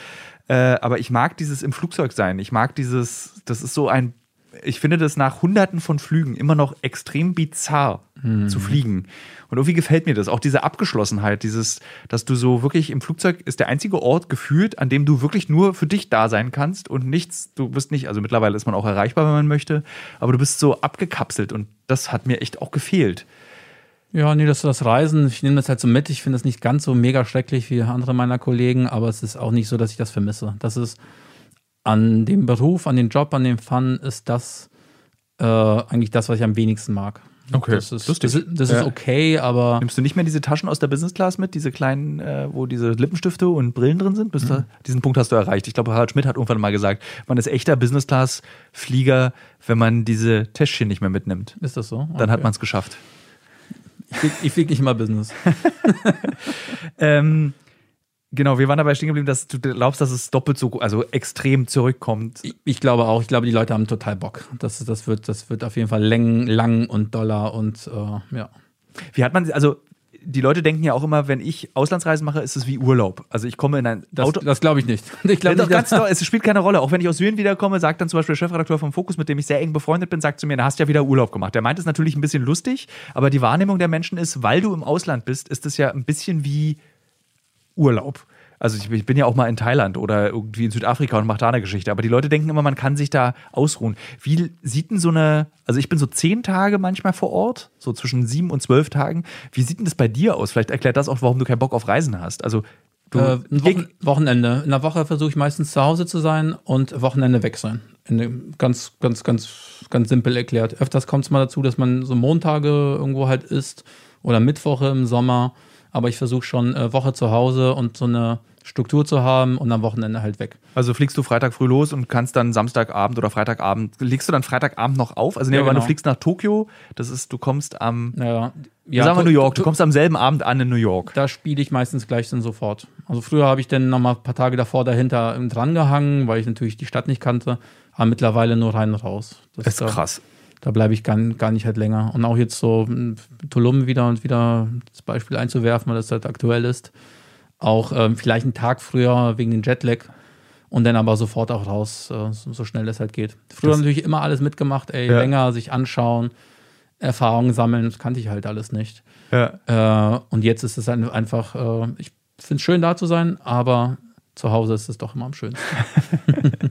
Äh, aber ich mag dieses im Flugzeug sein. Ich mag dieses, das ist so ein, ich finde das nach hunderten von Flügen immer noch extrem bizarr Mhm. zu fliegen. Und irgendwie gefällt mir das. Auch diese Abgeschlossenheit, dieses, dass du so wirklich im Flugzeug ist der einzige Ort gefühlt, an dem du wirklich nur für dich da sein kannst und nichts, du bist nicht, also mittlerweile ist man auch erreichbar, wenn man möchte, aber du bist so abgekapselt und das hat mir echt auch gefehlt. Ja, nee, das, das Reisen, ich nehme das halt so mit. Ich finde das nicht ganz so mega schrecklich wie andere meiner Kollegen, aber es ist auch nicht so, dass ich das vermisse. Das ist an dem Beruf, an dem Job, an dem Fun ist das äh, eigentlich das, was ich am wenigsten mag. Okay, das ist, lustig. das ist, das Ja. ist okay, aber Nimmst du nicht mehr diese Taschen aus der Business Class mit, diese kleinen, äh, wo diese Lippenstifte und Brillen drin sind? Bist du, diesen Punkt hast du erreicht. Ich glaube, Harald Schmidt hat irgendwann mal gesagt, man ist echter Business Class Flieger, wenn man diese Täschchen nicht mehr mitnimmt. ist das so? Dann hat Okay. man es geschafft. Ich fliege flieg nicht immer Business. Ähm, Genau, wir waren dabei stehen geblieben, dass du glaubst, dass es doppelt so, also extrem zurückkommt. Ich, ich glaube auch. Ich glaube, die Leute haben total Bock. Das, das, wird, das wird auf jeden Fall lang, lang und doller und äh, ja. Wie hat man, also die Leute denken ja auch immer, wenn ich Auslandsreisen mache, ist es wie Urlaub. Also ich komme in ein Das, Auto. das glaube ich nicht. Ich glaube Doch, nicht, ganz es spielt keine Rolle. Auch wenn ich aus Syrien wiederkomme, sagt dann zum Beispiel der Chefredakteur vom Fokus, mit dem ich sehr eng befreundet bin, sagt zu mir, na, hast ja wieder Urlaub gemacht. Der meint es natürlich ein bisschen lustig, aber die Wahrnehmung der Menschen ist, weil du im Ausland bist, ist es ja ein bisschen wie Urlaub. Also ich, bin ja auch mal in Thailand oder irgendwie in Südafrika und mache da eine Geschichte. Aber die Leute denken immer, man kann sich da ausruhen. Wie sieht denn so eine, also ich bin so zehn Tage manchmal vor Ort, so zwischen sieben und zwölf Tagen. Wie sieht denn das bei dir aus? Vielleicht erklärt das auch, warum du keinen Bock auf Reisen hast. Also du, Äh, ein Wochen Wochenende. In der Woche versuche ich meistens zu Hause zu sein und Wochenende weg sein. Ganz, ganz, ganz, ganz simpel erklärt. Öfters kommt es mal dazu, dass man so Montage irgendwo halt isst oder Mittwoche im Sommer. Aber ich versuche schon äh, Woche zu Hause und so eine Struktur zu haben und am Wochenende halt weg. Also fliegst du Freitag früh los und kannst dann Samstagabend oder Freitagabend, legst du dann Freitagabend noch auf? Also nehmen Ja, mal, du genau. fliegst nach Tokio, das ist, du kommst am, Ja, ja, sagen wir New York, du kommst am selben Abend an in New York. Da spiele ich meistens gleich dann sofort. Also früher habe ich dann noch mal ein paar Tage davor dahinter dran gehangen, weil ich natürlich die Stadt nicht kannte. Aber mittlerweile nur rein und raus. Das Das ist da- krass. Da bleibe ich gar, gar nicht halt länger. Und auch jetzt so mh, Tulum wieder und wieder das Beispiel einzuwerfen, weil das halt aktuell ist. Auch ähm, vielleicht einen Tag früher wegen den Jetlag und dann aber sofort auch raus, äh, so, schnell es halt geht. Früher Das- natürlich immer alles mitgemacht, ey, Ja. länger sich anschauen, Erfahrungen sammeln, das kannte ich halt alles nicht. Ja. Äh, und jetzt ist es ein- einfach, äh, ich finde es schön da zu sein, aber zu Hause ist es doch immer am schönsten.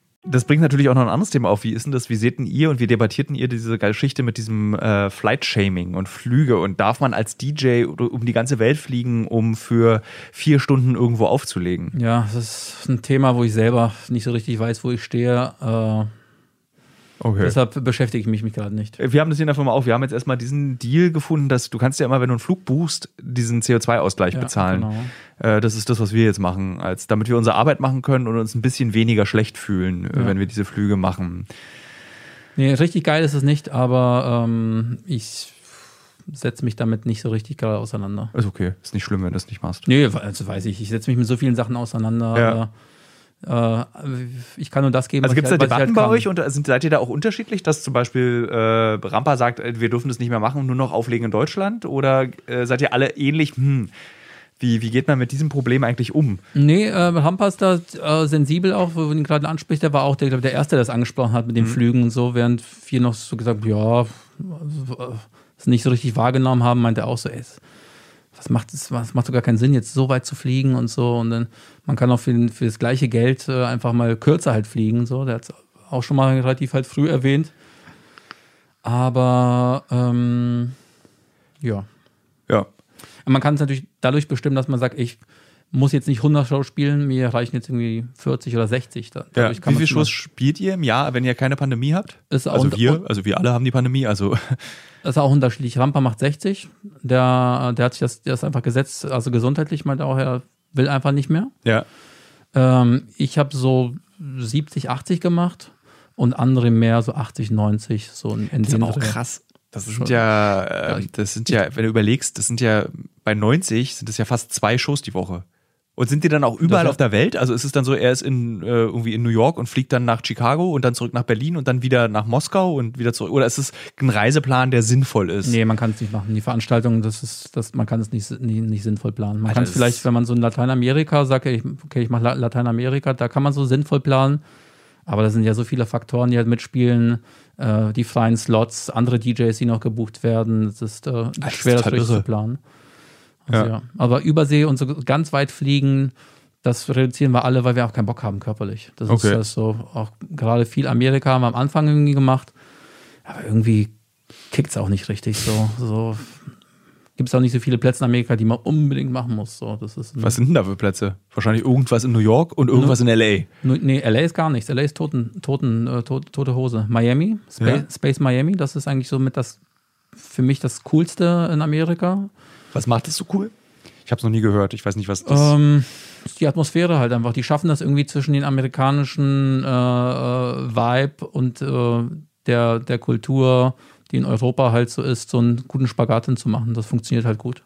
Das bringt natürlich auch noch ein anderes Thema auf. Wie ist denn das? Wie seht denn ihr und wie debattierten ihr diese Geschichte mit diesem äh, Flight-Shaming und Flüge? Und darf man als DJ um die ganze Welt fliegen, um für vier Stunden irgendwo aufzulegen? Ja, das ist ein Thema, wo ich selber nicht so richtig weiß, wo ich stehe. Äh, Okay. Deshalb beschäftige ich mich, mich gerade nicht. Wir haben das hier in der Firma auch. Wir haben jetzt erstmal diesen Deal gefunden, dass du kannst ja immer, wenn du einen Flug buchst, diesen CO2-Ausgleich Ja, bezahlen. genau. Äh, das ist das, was wir jetzt machen, als damit wir unsere Arbeit machen können und uns ein bisschen weniger schlecht fühlen, äh, Ja. wenn wir diese Flüge machen. Nee, richtig geil ist es nicht, aber ähm, ich setze mich damit nicht so richtig gerade auseinander. Ist okay, ist nicht schlimm, wenn du das nicht machst. Nee, also weiß ich, ich setze mich mit so vielen Sachen auseinander. Ja. Äh, ich kann nur das geben, Also gibt es da halt- Debatten halt bei euch und sind, seid ihr da auch unterschiedlich, dass zum Beispiel äh, Rampa sagt, äh, wir dürfen das nicht mehr machen, nur noch auflegen in Deutschland? Oder äh, seid ihr alle ähnlich? Hm, wie, wie geht man mit diesem Problem eigentlich um? Nee, äh, Hampa ist da äh, sensibel auch, wo ihn gerade ansprichst, der war auch der, glaub, der Erste, der das angesprochen hat mit Mhm. den Flügen und so, während wir noch so gesagt, ja, es nicht so richtig wahrgenommen haben, meinte er auch so, ey, was macht es, was macht so gar keinen Sinn, jetzt so weit zu fliegen und so. Und dann, man kann auch für, für das gleiche Geld äh, einfach mal kürzer halt fliegen. So, der hat es auch schon mal relativ halt früh erwähnt. Aber ähm, ja. Ja. Man kann es natürlich dadurch bestimmen, dass man sagt, ich muss jetzt nicht 100 Shows spielen, mir reichen jetzt irgendwie 40 oder 60. Da- ja. Dadurch kann Wie viele Shows spielt ihr im Jahr, wenn ihr keine Pandemie habt? Also wir, also wir alle haben die Pandemie, also Das ist auch unterschiedlich. Rampa macht 60. Der, der hat sich das, der ist einfach gesetzt, also gesundheitlich meint er auch, er will einfach nicht mehr. ja. Ähm, ich habe so 70, 80 gemacht und andere mehr so 80, 90. So in, in Das ist aber auch krass. Das sind ja, äh, das sind ja, wenn du überlegst, das sind ja bei 90 sind das ja fast zwei Shows die Woche. Und sind die dann auch überall auf der Welt? Also ist es dann so, er ist in, äh, irgendwie in New York und fliegt dann nach Chicago und dann zurück nach Berlin und dann wieder nach Moskau und wieder zurück? Oder ist es ein Reiseplan, der sinnvoll ist? Nee, man kann es nicht machen. Die Veranstaltung, das ist, das, man kann es nicht, nicht, nicht sinnvoll planen. Man kann es vielleicht, wenn man so in Lateinamerika sagt, okay, ich, okay, ich mache La- Lateinamerika, da kann man so sinnvoll planen. Aber da sind ja so viele Faktoren, die halt mitspielen. Äh, die freien Slots, andere DJs, die noch gebucht werden. Es ist äh, schwer, das irre. zu planen. Also, Ja. ja. Aber Übersee und so ganz weit fliegen, das reduzieren wir alle, weil wir auch keinen Bock haben körperlich. Das Okay. ist das so. Auch gerade viel Amerika haben wir am Anfang irgendwie gemacht. Aber irgendwie kickt es auch nicht richtig so. so Gibt es auch nicht so viele Plätze in Amerika, die man unbedingt machen muss. So, das ist Was sind denn da für Plätze? Wahrscheinlich irgendwas in New York und irgendwas in LA. Nee, LA ist gar nichts. LA ist toten, toten, äh, tot, tote Hose. Miami, Spa Ja. Space Miami, das ist eigentlich so mit das für mich das Coolste in Amerika. Was macht das so cool? Ich habe es noch nie gehört. Ich weiß nicht, was das Ähm, ist die Atmosphäre halt einfach. Die schaffen das irgendwie zwischen den amerikanischen äh, äh, Vibe und äh, der, der Kultur, die in Europa halt so ist, so einen guten Spagat hinzumachen. Das funktioniert halt gut.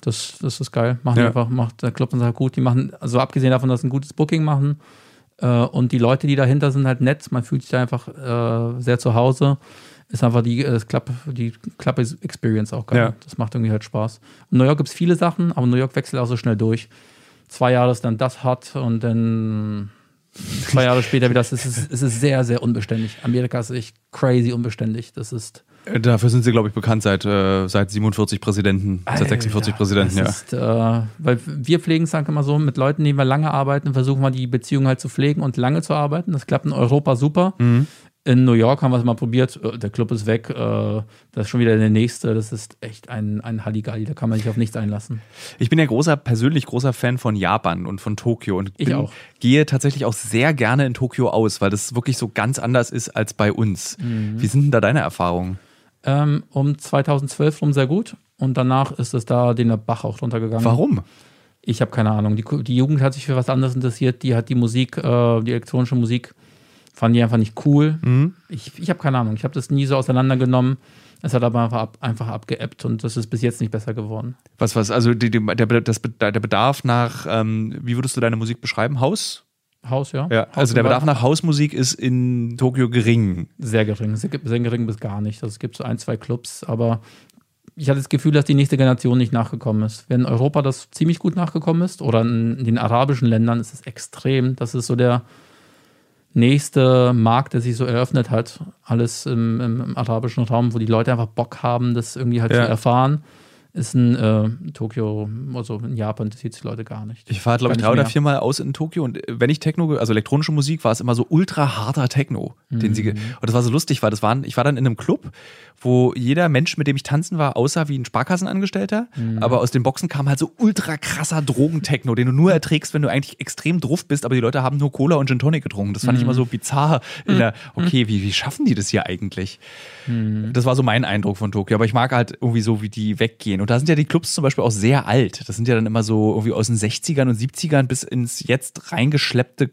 Das, das ist geil. Machen Ja. einfach, macht der Club uns halt gut. Die machen, also abgesehen davon, dass sie ein gutes Booking machen äh, und die Leute, die dahinter sind, halt nett. Man fühlt sich da einfach äh, sehr zu Hause. Ist einfach die, äh, Club, die Club Experience auch geil. Ja. Das macht irgendwie halt Spaß. In New York gibt es viele Sachen, aber New York wechselt auch so schnell durch. Zwei Jahre ist dann das hot und dann zwei Jahre später wieder. Es ist, es ist sehr, sehr unbeständig. Amerika ist echt crazy unbeständig. Das ist. Äh, Dafür sind sie, glaube ich, bekannt seit, äh, seit 47 Präsidenten, seit 46 Alter, Präsidenten, ja. Ist, äh, weil wir pflegen es halt immer so, mit Leuten, die wir lange arbeiten, versuchen wir die Beziehung halt zu pflegen und lange zu arbeiten. Das klappt in Europa super. Mhm. In New York haben wir es mal probiert, äh, der Club ist weg, äh, das ist schon wieder der nächste. Das ist echt ein, ein Halligalli, da kann man sich auf nichts einlassen. Ich bin ja großer, persönlich großer Fan von Japan und von Tokio und Ich bin, auch. gehe tatsächlich auch sehr gerne in Tokio aus, weil das wirklich so ganz anders ist als bei uns. Mhm. Wie sind denn da deine Erfahrungen? Ähm, um 2012 rum sehr gut und danach ist es da den Bach auch runtergegangen. Warum? Ich habe keine Ahnung. Die, die Jugend hat sich für was anderes interessiert. Die hat die Musik, äh, die elektronische Musik, fand die einfach nicht cool. Mhm. Ich, ich habe keine Ahnung. Ich habe das nie so auseinandergenommen. Es hat aber einfach, ab, einfach abgeebbt und das ist bis jetzt nicht besser geworden. Was, was, also die, die, der, das, der Bedarf nach, ähm, wie würdest du deine Musik beschreiben? Haus? Haus, ja. Ja, Haus also der Bedarf nach Hausmusik ist in Tokio gering. Sehr gering. Sehr, sehr gering bis gar nicht. Also es gibt so ein, zwei Clubs, aber ich hatte das Gefühl, dass die nächste Generation nicht nachgekommen ist. Wenn Europa das ziemlich gut nachgekommen ist oder in, in den arabischen Ländern ist es extrem. Das ist so der nächste Markt, der sich so eröffnet hat. Alles im, im, arabischen Raum, wo die Leute einfach Bock haben, das irgendwie halt Ja. zu erfahren. Ist in äh, Tokio, also in Japan, das sieht die Leute gar nicht. Ich war, glaube ich, drei oder mehr. viermal aus in Tokio und äh, wenn ich Techno, also elektronische Musik, war es immer so ultra harter Techno, den sie, Mhm. und das war so lustig, weil das waren, ich war dann in einem Club, wo jeder Mensch, mit dem ich tanzen war, aussah wie ein Sparkassenangestellter, Mhm. aber aus den Boxen kam halt so ultra krasser Drogentechno, den du nur erträgst, wenn du eigentlich extrem druff bist, aber die Leute haben nur Cola und Gin Tonic getrunken. Das fand ich immer Mhm. so bizarr. In der, okay, wie, wie schaffen die das hier eigentlich? Mhm. Das war so mein Eindruck von Tokio, aber ich mag halt irgendwie so, wie die weggehen Und da sind ja die Clubs zum Beispiel auch sehr alt. Das sind ja dann immer so irgendwie aus den 60ern und 70ern bis ins jetzt reingeschleppte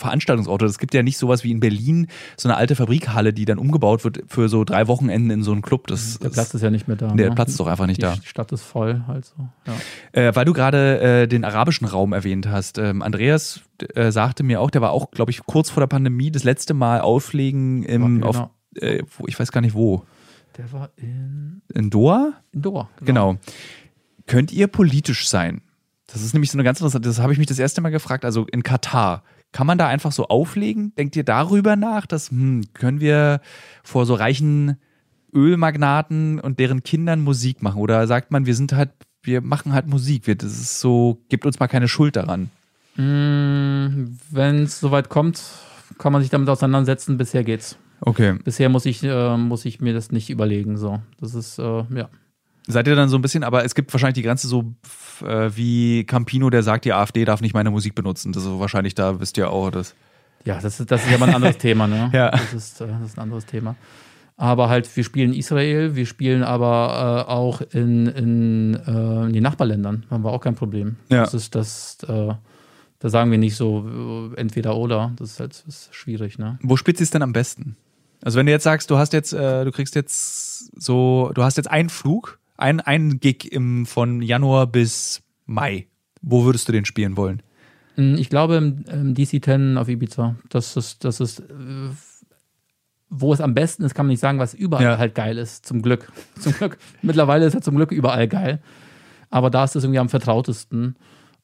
Veranstaltungsorte. Es gibt ja nicht sowas wie in Berlin, so eine alte Fabrikhalle, die dann umgebaut wird für so drei Wochenenden in so einen Club. Das der Platz ist ja nicht mehr da. Der ne? Platz ist doch einfach nicht die da. Die Stadt ist voll, halt so. Ja. Äh, weil du gerade äh, den arabischen Raum erwähnt hast. Ähm, Andreas äh, sagte mir auch, der war auch, glaube ich, kurz vor der Pandemie das letzte Mal auflegen im, genau. auf, äh, wo, ich weiß gar nicht wo. Der war in, in Doha? In Doha, genau. genau. Könnt ihr politisch sein? Das ist nämlich so eine ganz interessante, das habe ich mich das erste Mal gefragt, also in Katar. Kann man da einfach so auflegen? Denkt ihr darüber nach, dass hm, können wir vor so reichen Ölmagnaten und deren Kindern Musik machen? Oder sagt man, wir sind halt, wir machen halt Musik, wir, das ist so, gibt uns mal keine Schuld daran? Mm, Wenn es soweit kommt, kann man sich damit auseinandersetzen. Bisher geht's. Okay. Bisher muss ich, äh, muss ich mir das nicht überlegen. So, das ist äh, ja. Seid ihr dann so ein bisschen, aber es gibt wahrscheinlich die Grenze so äh, wie Campino, der sagt, die AfD darf nicht meine Musik benutzen. Das ist wahrscheinlich, da wisst ihr auch das. Ja, das ist, das ist ja mal ein anderes Thema, ne? Ja. Das ist, äh, das ist ein anderes Thema. Aber halt, wir spielen Israel, wir spielen aber äh, auch in, in, äh, in den Nachbarländern. Haben wir auch kein Problem. Ja. Das ist das, äh, da sagen wir nicht so äh, entweder oder. Das ist halt ist schwierig, ne? Wo spielt sie es denn am besten? Also wenn du jetzt sagst, du hast jetzt, äh, du kriegst jetzt so, du hast jetzt einen Flug, ein, ein Gig im, von Januar bis Mai. Wo würdest du den spielen wollen? Ich glaube im, im DC-10 auf Ibiza. Das ist, das ist, äh, wo es am besten ist, kann man nicht sagen, was überall Ja. halt geil ist. Zum Glück. Zum Glück. Mittlerweile ist er zum Glück überall geil. Aber da ist es irgendwie am vertrautesten.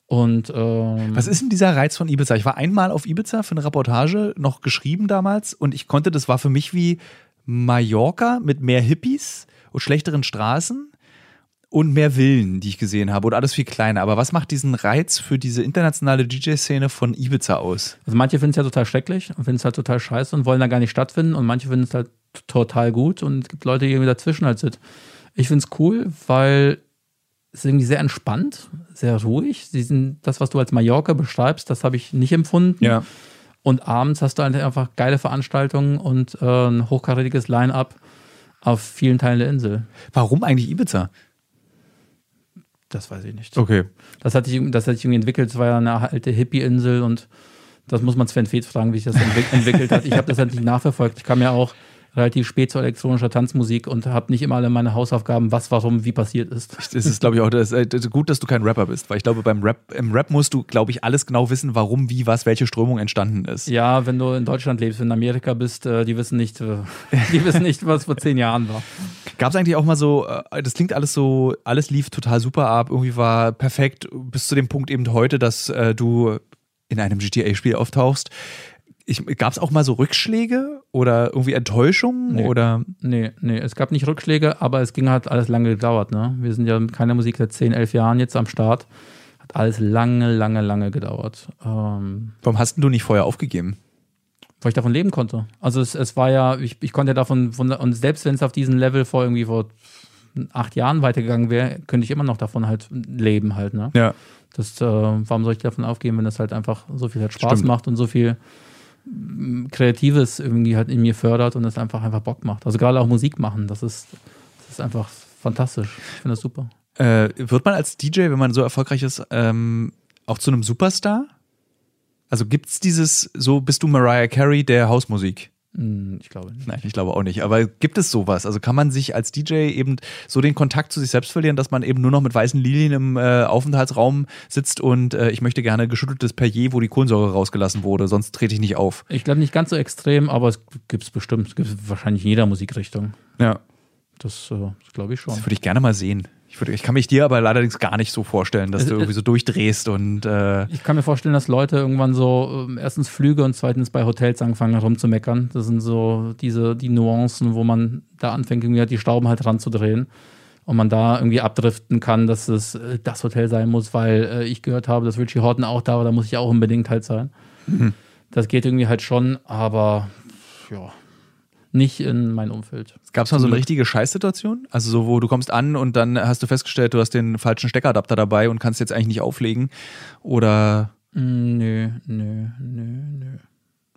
Und ähm, Was ist denn dieser Reiz von Ibiza? Ich war einmal auf Ibiza für eine Reportage, noch geschrieben damals, und ich konnte, das war für mich wie Mallorca mit mehr Hippies und schlechteren Straßen und mehr Villen, die ich gesehen habe, und alles viel kleiner. Aber was macht diesen Reiz für diese internationale DJ-Szene von Ibiza aus? Also manche finden es ja total schrecklich und finden es halt total scheiße und wollen da gar nicht stattfinden und manche finden es halt total gut und es gibt Leute, die irgendwie dazwischen halt sind. Ich finde es cool, weil es irgendwie sehr entspannt, sehr ruhig. Sie sind, das, was du als Mallorca beschreibst, das habe ich nicht empfunden. Und abends hast du halt einfach geile Veranstaltungen und äh, ein hochkarätiges Line-up auf vielen Teilen der Insel. Warum eigentlich Ibiza? Das weiß ich nicht. Okay. Das hat sich, das hat sich irgendwie entwickelt. Es war ja eine alte Hippie-Insel und das muss man Sven Feth fragen, wie sich das entwick entwickelt hat. Ich habe das halt nicht nachverfolgt. Ich kam ja auch relativ spät zu elektronischer Tanzmusik und habe nicht immer alle meine Hausaufgaben, was, warum, wie passiert ist. Das ist, glaube ich, auch das, äh, gut, dass du kein Rapper bist, weil ich glaube, beim Rap, im Rap musst du, glaube ich, alles genau wissen, warum, wie, was, welche Strömung entstanden ist. Ja, wenn du in Deutschland lebst, in Amerika bist, äh, die wissen nicht, äh, die wissen nicht, was vor zehn Jahren war. Gab es eigentlich auch mal so, äh, das klingt alles so, alles lief total super ab, irgendwie war perfekt bis zu dem Punkt eben heute, dass du in einem GTA-Spiel auftauchst. Gab es auch mal so Rückschläge oder irgendwie Enttäuschungen? Nee. Oder? Nee, nee, es gab nicht Rückschläge, aber es ging halt alles lange gedauert. Ne? Wir sind ja mit keiner Musik seit 10, 11 Jahren jetzt am Start. Hat alles lange, lange, lange gedauert. Ähm, Warum hast du nicht vorher aufgegeben? weil ich davon leben konnte. Also es, es war ja, ich, ich konnte ja davon, von, und selbst wenn es auf diesem Level vor irgendwie vor acht Jahren weitergegangen wäre, könnte ich immer noch davon halt leben halt. Ne? Ja. Das, äh, warum soll ich davon aufgeben, wenn das halt einfach so viel halt Spaß Stimmt. macht und so viel Kreatives irgendwie halt in mir fördert und es einfach einfach Bock macht. Also gerade auch Musik machen, das ist, das ist einfach fantastisch. Ich finde das super. Äh, wird man als DJ, wenn man so erfolgreich ist, ähm, auch zu einem Superstar? Also gibt es dieses, so bist du Mariah Carey der Hausmusik? Hm, Ich glaube nicht. Nein, ich glaube auch nicht. Aber gibt es sowas? Also kann man sich als DJ eben so den Kontakt zu sich selbst verlieren, dass man eben nur noch mit weißen Lilien im äh, Aufenthaltsraum sitzt und äh, ich möchte gerne geschütteltes Perrier, wo die Kohlensäure rausgelassen wurde, sonst trete ich nicht auf. Ich glaube nicht ganz so extrem, aber es gibt es bestimmt. Es gibt es wahrscheinlich in jeder Musikrichtung. Ja. Das, äh, das glaube ich schon. Das würde ich gerne mal sehen. Ich, würde, ich kann mich dir aber allerdings gar nicht so vorstellen, dass du irgendwie so durchdrehst und äh, Ich kann mir vorstellen, dass Leute irgendwann so ähm, erstens Flüge und zweitens bei Hotels anfangen rumzumeckern. Das sind so diese die Nuancen, wo man da anfängt, irgendwie halt die Schrauben halt ranzudrehen. Und man da irgendwie abdriften kann, dass es äh, das Hotel sein muss, weil äh, ich gehört habe, dass Richie Horton auch da war, da muss ich auch unbedingt halt sein. Das geht irgendwie halt schon, aber ja, nicht in mein Umfeld. Gab es mal so eine richtige Scheißsituation? Also so, wo du kommst an und dann hast du festgestellt, du hast den falschen Steckeradapter dabei und kannst jetzt eigentlich nicht auflegen? Oder Mm, Nö, nö, nö, nö.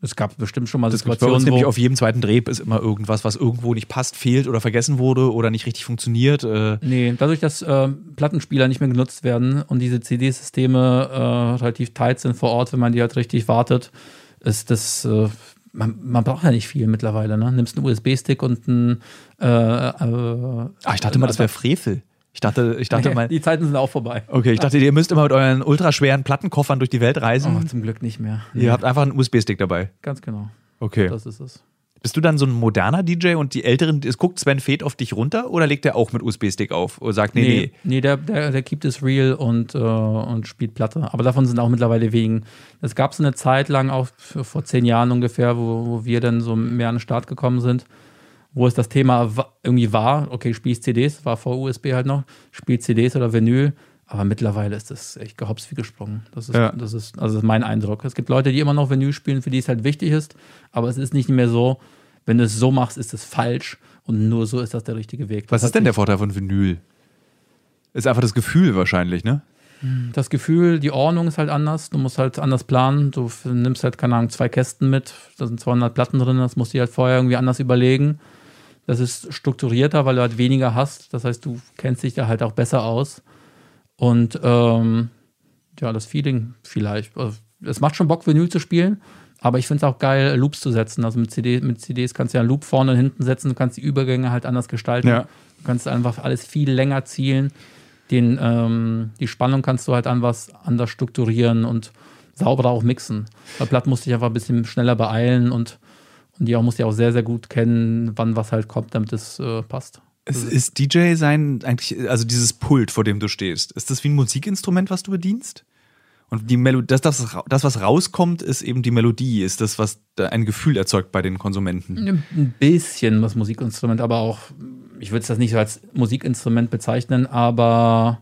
Es gab bestimmt schon mal das Situationen, bei uns nämlich auf jedem zweiten Dreh ist immer irgendwas, was irgendwo nicht passt, fehlt oder vergessen wurde oder nicht richtig funktioniert. Äh. Nee, dadurch, dass äh, Plattenspieler nicht mehr genutzt werden und diese CD-Systeme äh, relativ tight sind vor Ort, wenn man die halt richtig wartet, ist das äh, man, man, braucht ja nicht viel mittlerweile. Ne? Nimmst einen USB-Stick und einen. Äh, äh, ah, ich dachte mal, das wäre Frevel. Ich dachte, ich dachte mal. Die Zeiten sind auch vorbei. Okay, ich dachte, ihr müsst immer mit euren ultraschweren Plattenkoffern durch die Welt reisen. Oh, zum Glück nicht mehr. Ihr habt einfach einen USB-Stick dabei. Ganz genau. Okay. Das ist es. Bist du dann so ein moderner DJ und die Älteren, es guckt Sven Feth auf dich runter oder legt der auch mit USB-Stick auf oder sagt, nee, nee? Nee, nee der, der, der keept es real und, äh, und spielt Platte. Aber davon sind auch mittlerweile wegen. Es gab so eine Zeit lang, auch vor zehn Jahren ungefähr, wo, wo wir dann so mehr an den Start gekommen sind, wo es das Thema irgendwie war, okay, spielst CDs, war vor USB halt noch, spielst CDs oder Vinyl. Aber mittlerweile ist das echt gehops wie gesprungen. Das ist, ja. das ist, also das ist mein Eindruck. Es gibt Leute, die immer noch Vinyl spielen, für die es halt wichtig ist, aber es ist nicht mehr so, wenn du es so machst, ist es falsch und nur so ist das der richtige Weg. Das Was ist denn der Vorteil von Vinyl? Ist einfach das Gefühl wahrscheinlich, ne? Das Gefühl, die Ordnung ist halt anders. Du musst halt anders planen. Du nimmst halt, keine Ahnung, zwei Kästen mit. Da sind 200 Platten drin. Das musst du dir halt vorher irgendwie anders überlegen. Das ist strukturierter, weil du halt weniger hast. Das heißt, du kennst dich da halt auch besser aus. Und ähm, ja, das Feeling vielleicht. Also, es macht schon Bock, Vinyl zu spielen, aber ich finde es auch geil, Loops zu setzen. Also mit, CD, mit CDs kannst du ja einen Loop vorne und hinten setzen, du kannst die Übergänge halt anders gestalten. Ja. Du kannst einfach alles viel länger zielen. Den, ähm, die Spannung kannst du halt anders, anders strukturieren und sauberer auch mixen. Bei Platt musste ich einfach ein bisschen schneller beeilen und, und die auch musste ich auch sehr, sehr gut kennen, wann was halt kommt, damit es äh, passt. Es ist DJ sein eigentlich, also dieses Pult, vor dem du stehst, ist das wie ein Musikinstrument, was du bedienst? Und die Melodie, das, das, das, was rauskommt, ist eben die Melodie, ist das, was ein Gefühl erzeugt bei den Konsumenten. Ein bisschen was Musikinstrument, aber auch, ich würde es das nicht so als Musikinstrument bezeichnen, aber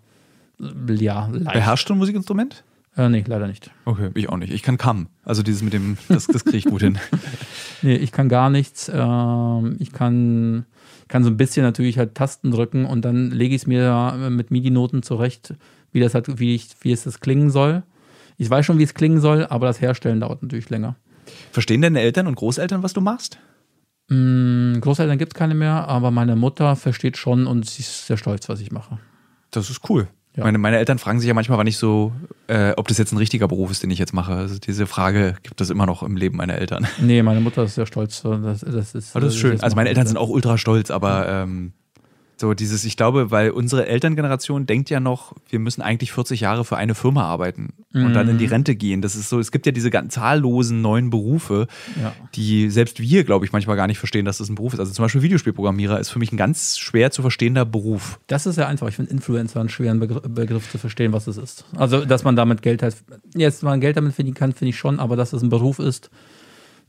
ja, leicht. Beherrschst du ein Musikinstrument? Äh, nee, leider nicht. Okay, ich auch nicht. Ich kann Kamm. Also dieses mit dem, das, das kriege ich gut hin. nee, ich kann gar nichts. Ähm, ich kann kann so ein bisschen natürlich halt Tasten drücken und dann lege ich es mir mit MIDI-Noten zurecht, wie das halt, wie, ich, wie es das klingen soll. Ich weiß schon, wie es klingen soll, aber das Herstellen dauert natürlich länger. Verstehen deine Eltern und Großeltern, was du machst? Mm, Großeltern gibt es keine mehr, aber meine Mutter versteht schon und sie ist sehr stolz, was ich mache. Das ist cool. Ja. Meine, meine Eltern fragen sich ja manchmal, wann ich so, äh, ob das jetzt ein richtiger Beruf ist, den ich jetzt mache. Also diese Frage gibt es immer noch im Leben meiner Eltern. Nee, meine Mutter ist sehr stolz. Das, das ist, aber das ist schön. Also meine Eltern sind auch ultra stolz, aber ähm, so dieses, ich glaube, weil unsere Elterngeneration denkt ja noch, wir müssen eigentlich 40 Jahre für eine Firma arbeiten mhm. und dann in die mhm. Rente gehen. Das ist so, es gibt ja diese ganz zahllosen neuen Berufe, ja. die selbst wir, glaube ich, manchmal gar nicht verstehen, dass das ein Beruf ist. Also zum Beispiel Videospielprogrammierer ist für mich ein ganz schwer zu verstehender Beruf. Das ist ja einfach. Ich finde Influencer einen schweren Begriff, Begriff zu verstehen, was es ist. Also, dass man damit Geld hat, jetzt man Geld damit verdienen kann, finde ich schon, aber dass es ein Beruf ist,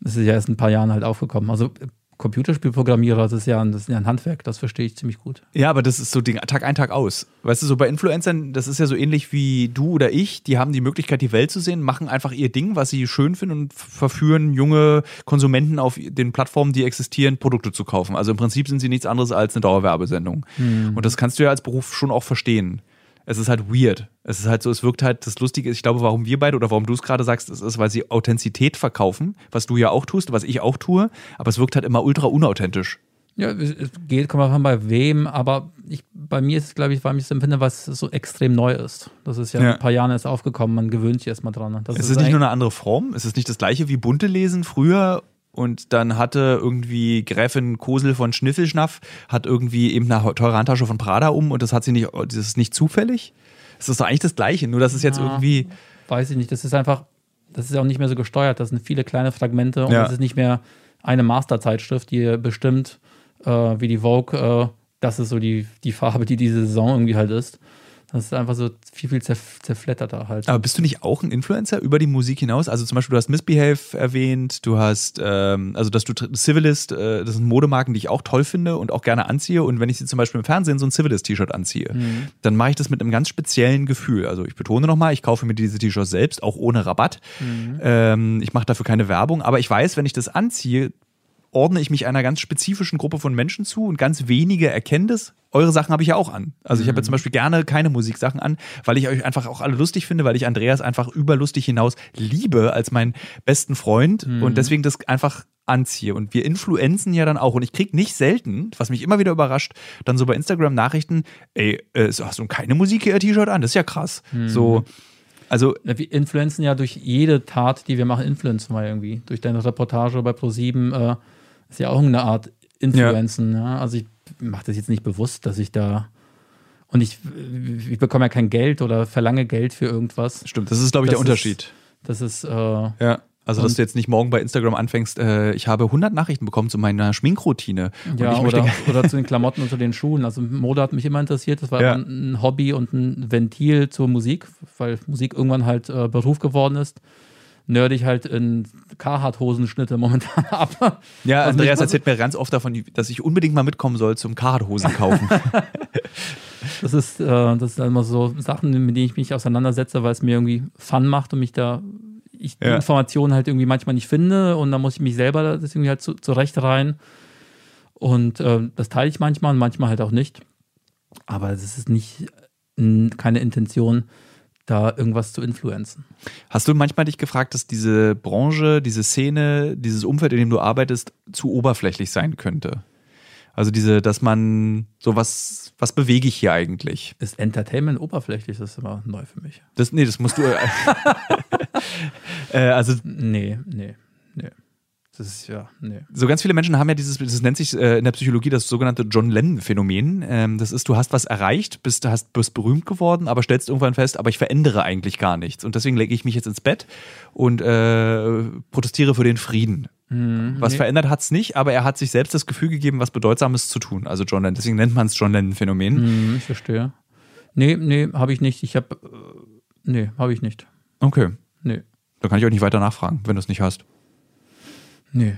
das ist ja erst ein paar Jahren halt aufgekommen. Also Computerspielprogrammierer, das ist ja ein, das ist ja ein Handwerk, das verstehe ich ziemlich gut. Ja, aber das ist so Tag ein, Tag aus. Weißt du, so bei Influencern, das ist ja so ähnlich wie du oder ich, die haben die Möglichkeit, die Welt zu sehen, machen einfach ihr Ding, was sie schön finden und verführen junge Konsumenten auf den Plattformen, die existieren, Produkte zu kaufen. Also im Prinzip sind sie nichts anderes als eine Dauerwerbesendung. Mhm. Und das kannst du ja als Beruf schon auch verstehen es ist halt weird. Es ist halt so, es wirkt halt, das Lustige ist, ich glaube, warum wir beide oder warum du es gerade sagst, es ist, weil sie Authentizität verkaufen, was du ja auch tust, was ich auch tue, aber es wirkt halt immer ultra unauthentisch. Ja, es geht, kommt man bei wem, aber ich, bei mir ist es, glaube ich, weil ich es empfinde, was so extrem neu ist. Das ist ja, ja. ein paar Jahren erst aufgekommen, man gewöhnt sich erstmal dran. Das es ist, ist nicht nur eine andere Form, es ist nicht das gleiche wie bunte Lesen früher und dann hatte irgendwie Gräfin Kosel von Schniffelschnaff hat irgendwie eben eine teure Handtasche von Prada um und das hat sie nicht, das ist nicht zufällig. Das ist doch eigentlich das Gleiche, nur dass es jetzt ja, irgendwie. Weiß ich nicht, das ist einfach, das ist auch nicht mehr so gesteuert, das sind viele kleine Fragmente und es ist nicht mehr eine Masterzeitschrift, die bestimmt, äh, wie die Vogue, äh, das ist so die, die Farbe, die diese Saison irgendwie halt ist. Das ist einfach so viel, viel zerf zerfletterter halt. Aber bist du nicht auch ein Influencer über die Musik hinaus? Also zum Beispiel, du hast Misbehave erwähnt, du hast, ähm, also dass du Civilist, äh, das sind Modemarken, die ich auch toll finde und auch gerne anziehe. Und wenn ich sie zum Beispiel im Fernsehen so ein Civilist-T-Shirt anziehe, mhm. dann mache ich das mit einem ganz speziellen Gefühl. Also ich betone nochmal, ich kaufe mir diese T-Shirts selbst, auch ohne Rabatt. Mhm. Ähm, ich mache dafür keine Werbung, aber ich weiß, wenn ich das anziehe, ordne ich mich einer ganz spezifischen Gruppe von Menschen zu und ganz wenige erkennen das. Eure Sachen habe ich ja auch an. Also ich habe ja zum Beispiel gerne keine Musiksachen an, weil ich euch einfach auch alle lustig finde, weil ich Andreas einfach überlustig hinaus liebe als meinen besten Freund und deswegen das einfach anziehe. Und wir influenzen ja dann auch. Und ich kriege nicht selten, was mich immer wieder überrascht, dann so bei Instagram Nachrichten, ey, äh, hast du keine Musik hier T-Shirt an? Das ist ja krass. So, also Wir influenzen ja durch jede Tat, die wir machen, influenzen wir irgendwie. Durch deine Reportage bei Pro7 äh, ist ja auch eine Art Influenzen. Ja. Also ich mache das jetzt nicht bewusst, dass ich da und ich, ich bekomme ja kein Geld oder verlange Geld für irgendwas. stimmt, das ist, glaube ich, Das der ist- Unterschied. Das ist äh, Ja. Also, dass du jetzt nicht morgen bei Instagram anfängst, äh, ich habe 100 Nachrichten bekommen zu meiner Schminkroutine. Ja oder, oder zu den Klamotten und zu den Schuhen. Also Mode hat mich immer interessiert. Das war Ja. ein Hobby und ein Ventil zur Musik, weil Musik irgendwann halt äh, Beruf geworden ist. Nerd ich halt in Carhartt-Hosenschnitte momentan ab. Ja, Was Andreas erzählt mir ganz oft davon, dass ich unbedingt mal mitkommen soll zum Carhartt-Hosen kaufen. Das ist, äh, das sind immer so Sachen, mit denen ich mich auseinandersetze, weil es mir irgendwie Fun macht und mich da, ich die Ja. Informationen halt irgendwie manchmal nicht finde und dann muss ich mich selber das irgendwie halt zu, zurecht rein. Und äh, das teile ich manchmal und manchmal halt auch nicht. Aber es ist nicht n- keine Intention, da irgendwas zu influenzen. Hast du manchmal dich gefragt, dass diese Branche, diese Szene, dieses Umfeld, in dem du arbeitest, zu oberflächlich sein könnte? Also diese, dass man so was, was bewege ich hier eigentlich? Ist Entertainment oberflächlich? Das ist immer neu für mich. Das, nee, das musst du. äh, also Nee, nee, nee. Das ist ja, nee. so ganz viele Menschen haben ja dieses, das nennt sich äh, in der Psychologie das sogenannte John Lennon-Phänomen. Ähm, das ist, du hast was erreicht, bist, hast, bist berühmt geworden, aber stellst irgendwann fest, aber ich verändere eigentlich gar nichts. Und deswegen lege ich mich jetzt ins Bett und äh, protestiere für den Frieden. Was nee. verändert hat es nicht, aber er hat sich selbst das Gefühl gegeben, was Bedeutsames zu tun. Also John Lennon. Deswegen nennt man es John Lennon-Phänomen. Hm, ich verstehe. Nee, nee, habe ich nicht. Ich habe, äh, nee, habe ich nicht. Okay. Nee. Da kann ich auch nicht weiter nachfragen, wenn du es nicht hast. Nee.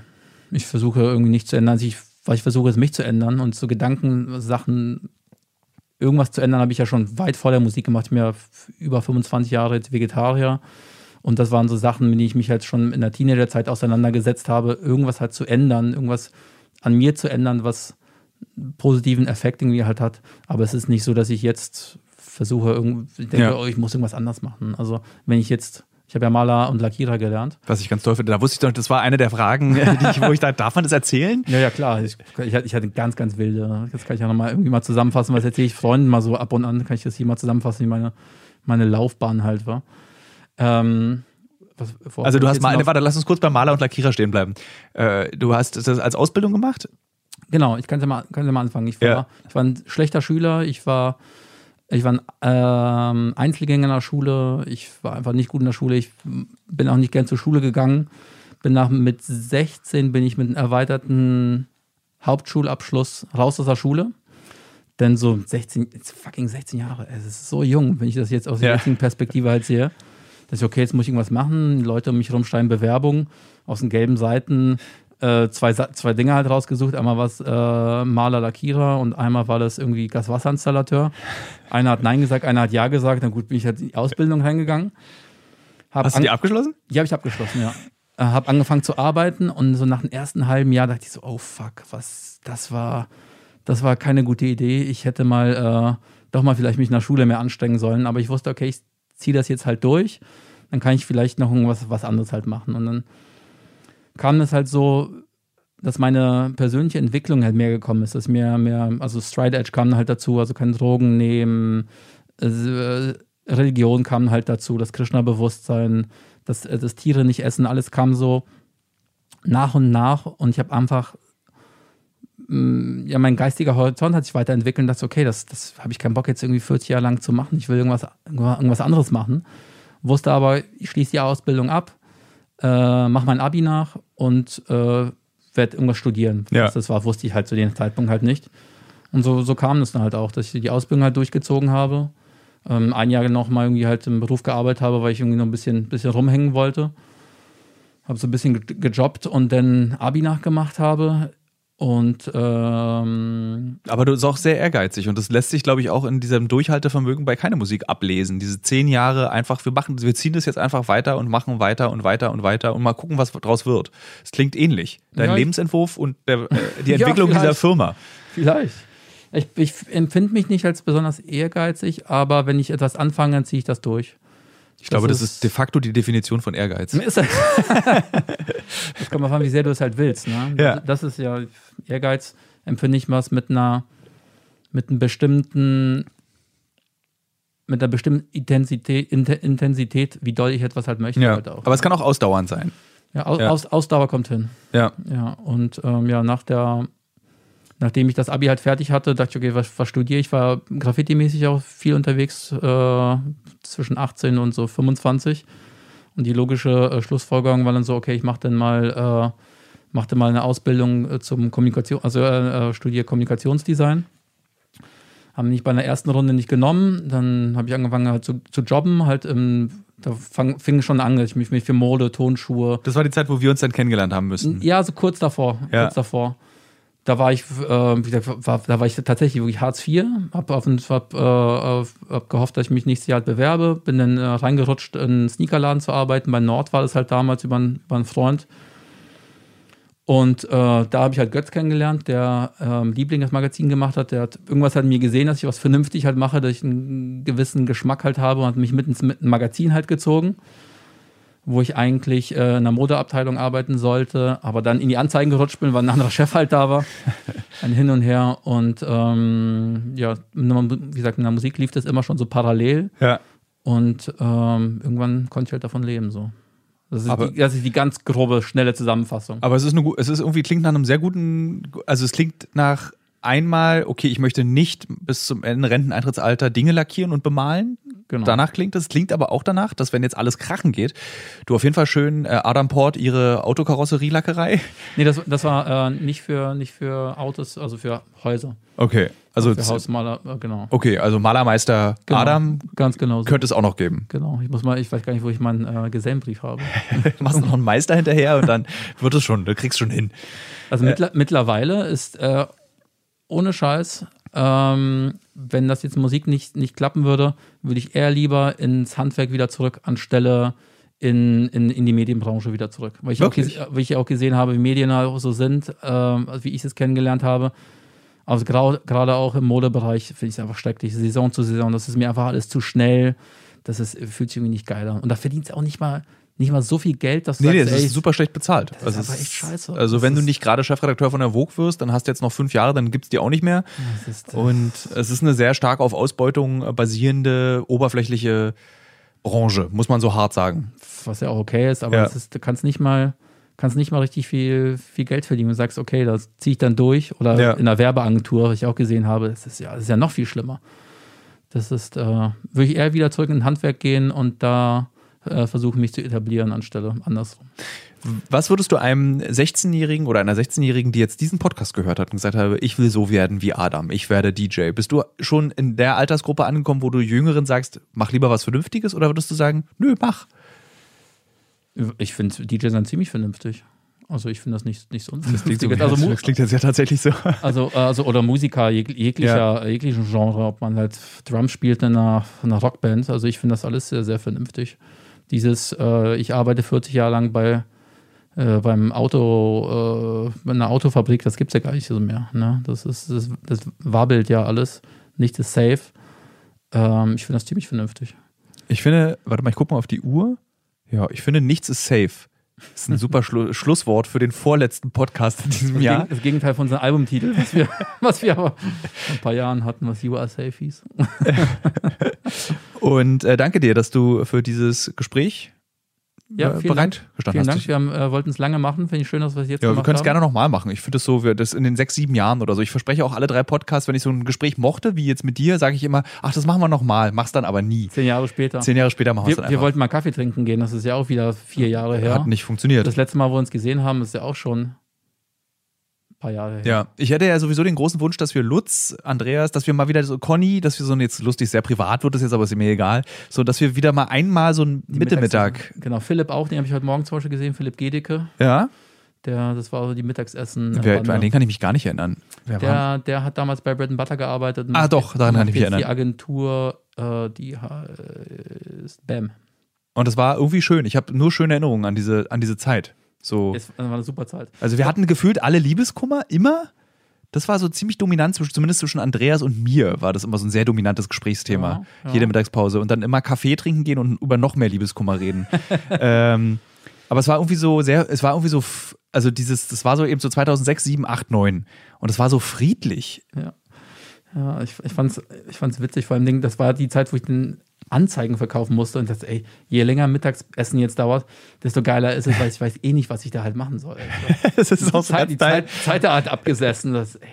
Ich versuche irgendwie nicht zu ändern. Also ich, weil ich versuche es mich zu ändern und so Gedanken, Sachen, irgendwas zu ändern, habe ich ja schon weit vor der Musik gemacht. Ich bin ja über 25 Jahre jetzt Vegetarier. Und das waren so Sachen, mit denen ich mich halt schon in der Teenagerzeit auseinandergesetzt habe, irgendwas halt zu ändern, irgendwas an mir zu ändern, was positiven Effekt irgendwie halt hat. Aber es ist nicht so, dass ich jetzt versuche, irgendwie, ich denke, Ja. oh, ich muss irgendwas anders machen. Also wenn ich jetzt, ich habe ja Maler und Lackierer gelernt. Was ich ganz toll finde. Da wusste ich doch, das war eine der Fragen, ich, wo ich da, darf man das erzählen? Ja, ja, klar. Ich, ich, hatte- ich hatte ganz, ganz wilde. Das kann ich ja nochmal irgendwie mal zusammenfassen, weil das erzähle ich Freunden mal so ab und an, kann ich das hier mal zusammenfassen, wie meine, meine Laufbahn halt war. Ähm, was, Also du hast jetzt mal, noch- warte, lass uns kurz bei Maler und Lackierer stehen bleiben. Äh, du hast das als Ausbildung gemacht? Genau, ich kann ja mal, ja mal anfangen. Ich war, Ja. ich war ein schlechter Schüler, ich war, ich war ein ähm, Einzelgänger in der Schule, ich war einfach nicht gut in der Schule, ich bin auch nicht gern zur Schule gegangen. Bin nach mit 16 bin ich mit einem erweiterten Hauptschulabschluss raus aus der Schule. Denn so 16, jetzt fucking 16 Jahre, es ist so jung, wenn ich das jetzt aus der Ja. jetzigen Perspektive halt sehe. Dass ich, okay, jetzt muss ich irgendwas machen. Die Leute um mich herum schreiben Bewerbung aus den gelben Seiten. Äh, zwei, zwei Dinge halt rausgesucht. Einmal war es äh, Maler, Lackierer und einmal war das irgendwie Gaswasserinstallateur. Einer hat Nein gesagt, einer hat Ja gesagt. Na gut, bin ich halt in die Ausbildung reingegangen. Hab Hast du die abgeschlossen? die habe ich abgeschlossen, ja. Äh, habe angefangen zu arbeiten und so nach dem ersten halben Jahr dachte ich so, oh fuck, was, das war, das war keine gute Idee. Ich hätte mal äh, doch mal vielleicht mich in der Schule mehr anstrengen sollen, aber ich wusste, okay, ich ziehe das jetzt halt durch, dann kann ich vielleicht noch irgendwas was anderes halt machen. Und dann kam es halt so, dass meine persönliche Entwicklung halt mehr gekommen ist, dass mir mehr, also Stride Edge kam halt dazu, also kein Drogen nehmen, äh, Religion kam halt dazu, das Krishna-Bewusstsein, das, äh, das Tiere nicht essen, alles kam so nach und nach und ich habe einfach, mh, ja, mein geistiger Horizont hat sich weiterentwickelt und dachte, okay, das, das habe ich keinen Bock jetzt irgendwie 40 Jahre lang zu machen, ich will irgendwas, irgendwas anderes machen. Wusste aber, ich schließe die Ausbildung ab, äh, mache mein Abi nach und äh, werde irgendwas studieren. Ja. Was das war, wusste ich halt zu dem Zeitpunkt halt nicht. Und so, so kam es dann halt auch, dass ich die Ausbildung halt durchgezogen habe. Ähm, ein Jahr noch mal irgendwie halt im Beruf gearbeitet habe, weil ich irgendwie noch ein bisschen, bisschen rumhängen wollte. Habe so ein bisschen ge- gejobbt und dann Abi nachgemacht habe Und ähm, aber du bist auch sehr ehrgeizig und das lässt sich, glaube ich, auch in diesem Durchhaltevermögen bei keiner Musik ablesen. Diese zehn Jahre einfach, wir machen, wir ziehen das jetzt einfach weiter und machen weiter und weiter und weiter und mal gucken, was draus wird. Es klingt ähnlich. Dein Ja, Lebensentwurf und der, äh, die Ja, Entwicklung dieser vielleicht. Firma. vielleicht. Ich, ich empfinde mich nicht als besonders ehrgeizig, aber wenn ich etwas anfange, dann ziehe ich das durch. Ich glaube, das ist de facto die Definition von Ehrgeiz. Ist halt das kommt mal an, wie sehr du es halt willst. Ne? Ja. Das ist ja Ehrgeiz, empfinde ich was mit einer, mit einem bestimmten, mit einer bestimmten Intensität, Intensität, wie doll ich etwas halt möchte. Ja, Halt auch. aber es kann auch ausdauernd sein. ja, aus, ja. Aus, Ausdauer kommt hin. Ja. Ja, und ähm, ja, nach der, nachdem ich das Abi halt fertig hatte, dachte ich, okay, was, was studiere ich? Ich war graffiti-mäßig auch viel unterwegs, äh, zwischen 18 und so 25. Und die logische äh, Schlussfolgerung war dann so, okay, ich mache dann mal, äh, machte mal eine Ausbildung äh, zum Kommunikation, also äh, äh, studiere Kommunikationsdesign. Haben mich bei einer ersten Runde nicht genommen. Dann habe ich angefangen halt zu, zu jobben, halt im, da fang, fing schon an, ich mich, für Mode, Tonschuhe, Das war die Zeit, wo wir uns dann kennengelernt haben müssten. ja, so kurz davor. Ja. Kurz davor. Da war ich, äh, war, da war ich tatsächlich wirklich Hartz IV, hab, auf, hab, äh, hab gehofft, dass ich mich nächstes Jahr bewerbe, bin dann äh, reingerutscht, in einen Sneakerladen zu arbeiten. Bei Nord war das halt damals über, einen- über einen Freund. Und äh, da habe ich halt Götz kennengelernt, der ähm, Liebling das Magazin gemacht hat. Der hat irgendwas in mir gesehen, dass ich was vernünftig halt mache, dass ich einen gewissen Geschmack halt habe und hat mich mit ins Magazin halt gezogen wo ich eigentlich äh, in der Modeabteilung arbeiten sollte, aber dann in die Anzeigen gerutscht bin, weil ein anderer Chef halt da war. Ein Hin und Her. Und ähm, ja, wie gesagt, in der Musik lief das immer schon so parallel. Ja. Und ähm, irgendwann konnte ich halt davon leben. So. Das, ist Aber- die, das ist die ganz grobe, schnelle Zusammenfassung. Aber es ist, eine, es ist irgendwie klingt nach einem sehr guten, also es klingt nach einmal, okay, ich möchte nicht bis zum Ende Renteneintrittsalter Dinge lackieren und bemalen. Genau. Danach klingt es, klingt aber auch danach, dass wenn jetzt alles krachen geht, du auf jeden Fall schön äh, Adam Port ihre Autokarosserielackerei. Nee, das, das war äh, nicht, für, nicht für Autos, also für Häuser. Okay, also Für Hausmaler, äh, genau. okay, also Malermeister genau. Adam Ganz genau so. könnte es auch noch geben. Genau. Ich muss mal, ich weiß gar nicht, wo ich meinen äh, Gesellenbrief habe. Du machst noch einen Meister hinterher und dann wird es schon, du kriegst schon hin. Also mittler, mittlerweile ist äh, ohne Scheiß, ähm, wenn das jetzt Musik nicht, nicht klappen würde, würde ich eher lieber ins Handwerk wieder zurück, anstelle in, in, in die Medienbranche wieder zurück. Weil ich, auch, Wirklich? ges- weil ich auch gesehen habe, wie Medien auch so sind, ähm, also wie ich es kennengelernt habe. Also gerade auch im Modebereich finde ich es einfach schrecklich. Saison zu Saison, das ist mir einfach alles zu schnell. Das ist, fühlt sich irgendwie nicht geil an. Und da verdient es auch nicht mal, nicht mal so viel Geld, dass du Nee, nee, sagst, das ey, ist super schlecht bezahlt. ist Also einfach es echt scheiße. Also Das wenn du ist- nicht gerade Chefredakteur von der Vogue wirst, dann hast du jetzt noch fünf Jahre, dann gibt es die auch nicht mehr. das ist, Und es ist eine sehr stark auf Ausbeutung äh, basierende, oberflächliche Branche, muss man so hart sagen. was ja auch okay ist, aber Ja. ist, du kannst nicht mal, kannst nicht mal richtig viel, viel Geld verdienen und sagst, okay, das ziehe ich dann durch. Oder Ja. in der Werbeagentur, was ich auch gesehen habe, das ist ja, das ist ja noch viel schlimmer. Das ist, äh, würde ich eher wieder zurück in ein Handwerk gehen und da äh, versuchen, mich zu etablieren, anstelle andersrum. Was würdest du einem 16-Jährigen oder einer 16-Jährigen, die jetzt diesen Podcast gehört hat und gesagt habe, ich will so werden wie Adam, ich werde DJ. Bist du schon in der Altersgruppe angekommen, wo du Jüngeren sagst, mach lieber was Vernünftiges oder würdest du sagen, nö, mach? Ich finde DJ sein ziemlich vernünftig. Also ich finde das nicht, nicht so klingt, so, unvernünftig. Also, das klingt jetzt ja tatsächlich so. Also, also oder Musiker jeg jeglicher, jeglichen Genre, ob man halt Drums spielt in einer, in einer Rockband. Also ich finde das alles sehr, sehr vernünftig. Dieses, äh, ich arbeite 40 Jahre lang bei äh, beim Auto, äh, bei einer Autofabrik, das gibt es ja gar nicht so mehr. Ne? Das ist, das, das wabbelt ja alles. Nichts ist safe. Ähm, ich finde das ziemlich vernünftig. Ich finde, warte mal, ich gucke mal auf die Uhr. Ja, ich finde, nichts ist safe. Das ist ein super Schlu Schlusswort für den vorletzten Podcast in diesem Das, Jahr. Das Gegenteil von unserem Albumtitel, was wir, was wir aber vor ein paar Jahren hatten, was You Are Safe hieß. Und äh, danke dir, dass du für dieses Gespräch Ja, äh, vielen bereit Dank. Vielen Dank. Wir haben, äh, wollten es lange machen. Finde ich schön, dass wir es jetzt Ja, wir können es gerne nochmal machen. Ich finde es so, wir, das in den sechs, sieben Jahren oder so. Ich verspreche auch alle drei Podcasts, wenn ich so ein Gespräch mochte, wie jetzt mit dir, sage ich immer, ach, das machen wir nochmal, mach's dann aber nie. Zehn Jahre später. Zehn Jahre später machen wir es wir, dann wir einfach. wollten mal Kaffee trinken gehen. Das ist ja auch wieder vier Jahre her. Hat nicht funktioniert. Das letzte Mal, wo wir uns gesehen haben, ist ja auch schon paar Jahre her. Ja, ich hätte ja sowieso den großen Wunsch, dass wir Lutz, Andreas, dass wir mal wieder so Conny, dass wir so jetzt lustig, sehr privat wird es jetzt, aber ist mir egal, so dass wir wieder mal einmal so ein Die Mitte Mittags- Mittag. Genau, Philipp auch, den habe ich heute Morgen zum Beispiel gesehen, Philipp Gedecke. Ja, Der, das war so die Mittagsessen. Wer, an den kann ich mich gar nicht erinnern. Wer war? der, der hat damals bei Bread and Butter gearbeitet. und Ah, doch, daran kann ich mich jetzt Die erinnern. Agentur, äh, die heißt BAM. Und das war irgendwie schön. Ich habe nur schöne Erinnerungen an diese, an diese Zeit. So. Es war eine super Zeit. Also wir hatten gefühlt alle Liebeskummer, immer. Das war so ziemlich dominant, zumindest zwischen Andreas und mir war das immer so ein sehr dominantes Gesprächsthema. Ja, ja. Jede Mittagspause. Und dann immer Kaffee trinken gehen und über noch mehr Liebeskummer reden. ähm, aber es war irgendwie so sehr, es war irgendwie so, also dieses, das war so eben so 2006, 7, 8, 9. Und es war so friedlich. Ja, ja ich, ich fand es ich fand's witzig, vor allem das war die Zeit, wo ich den Anzeigen verkaufen musste und dachte, ey, je länger Mittagessen jetzt dauert, desto geiler ist es, weil ich weiß eh nicht, was ich da halt machen soll. Das ist auch Die Zeit, die. Zeit, Zeit da hat abgesessen, dass, ey,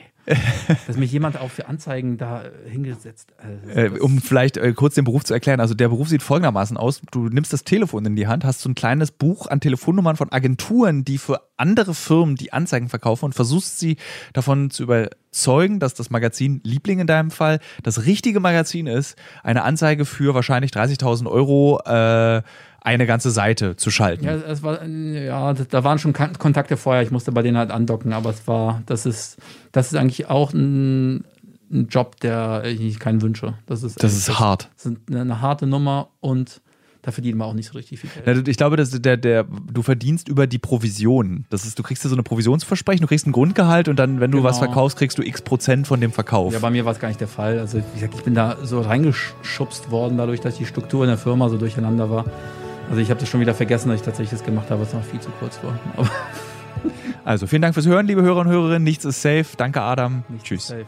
dass mich jemand auch für Anzeigen da äh, hingesetzt äh, Äh, das- um vielleicht äh, kurz den Beruf zu erklären. Also der Beruf sieht folgendermaßen aus. Du nimmst das Telefon in die Hand, hast so ein kleines Buch an Telefonnummern von Agenturen, die für andere Firmen die Anzeigen verkaufen und versuchst sie davon zu überzeugen, dass das Magazin Liebling in deinem Fall das richtige Magazin ist, eine Anzeige für wahrscheinlich 30.000 Euro äh, eine ganze Seite zu schalten. Ja, es war, ja, da waren schon Kontakte vorher, ich musste bei denen halt andocken, aber es war, das ist, das ist eigentlich auch ein, ein Job, der ich keinen wünsche. Das ist, Das ist hart. Das ist eine, eine harte Nummer und da verdienen wir auch nicht so richtig viel Geld. Ich glaube, dass der, der, du verdienst über die Provision. Das ist, du kriegst ja so eine Provisionsversprechen, du kriegst ein Grundgehalt und dann, wenn du Genau. was verkaufst, kriegst du x Prozent von dem Verkauf. Ja, bei mir war es gar nicht der Fall. Also, wie gesagt, ich bin da so reingeschubst worden, dadurch, dass die Struktur in der Firma so durcheinander war. Also, ich habe das schon wieder vergessen, dass ich tatsächlich das gemacht habe, was noch viel zu kurz war. Aber Also vielen Dank fürs Hören, liebe Hörer und Hörerinnen. Nichts ist safe. Danke, Adam. Tschüss. safe.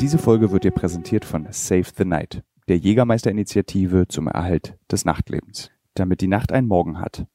Diese Folge wird dir präsentiert von Save the Night, der Jägermeister-Initiative zum Erhalt des Nachtlebens. Damit die Nacht einen Morgen hat,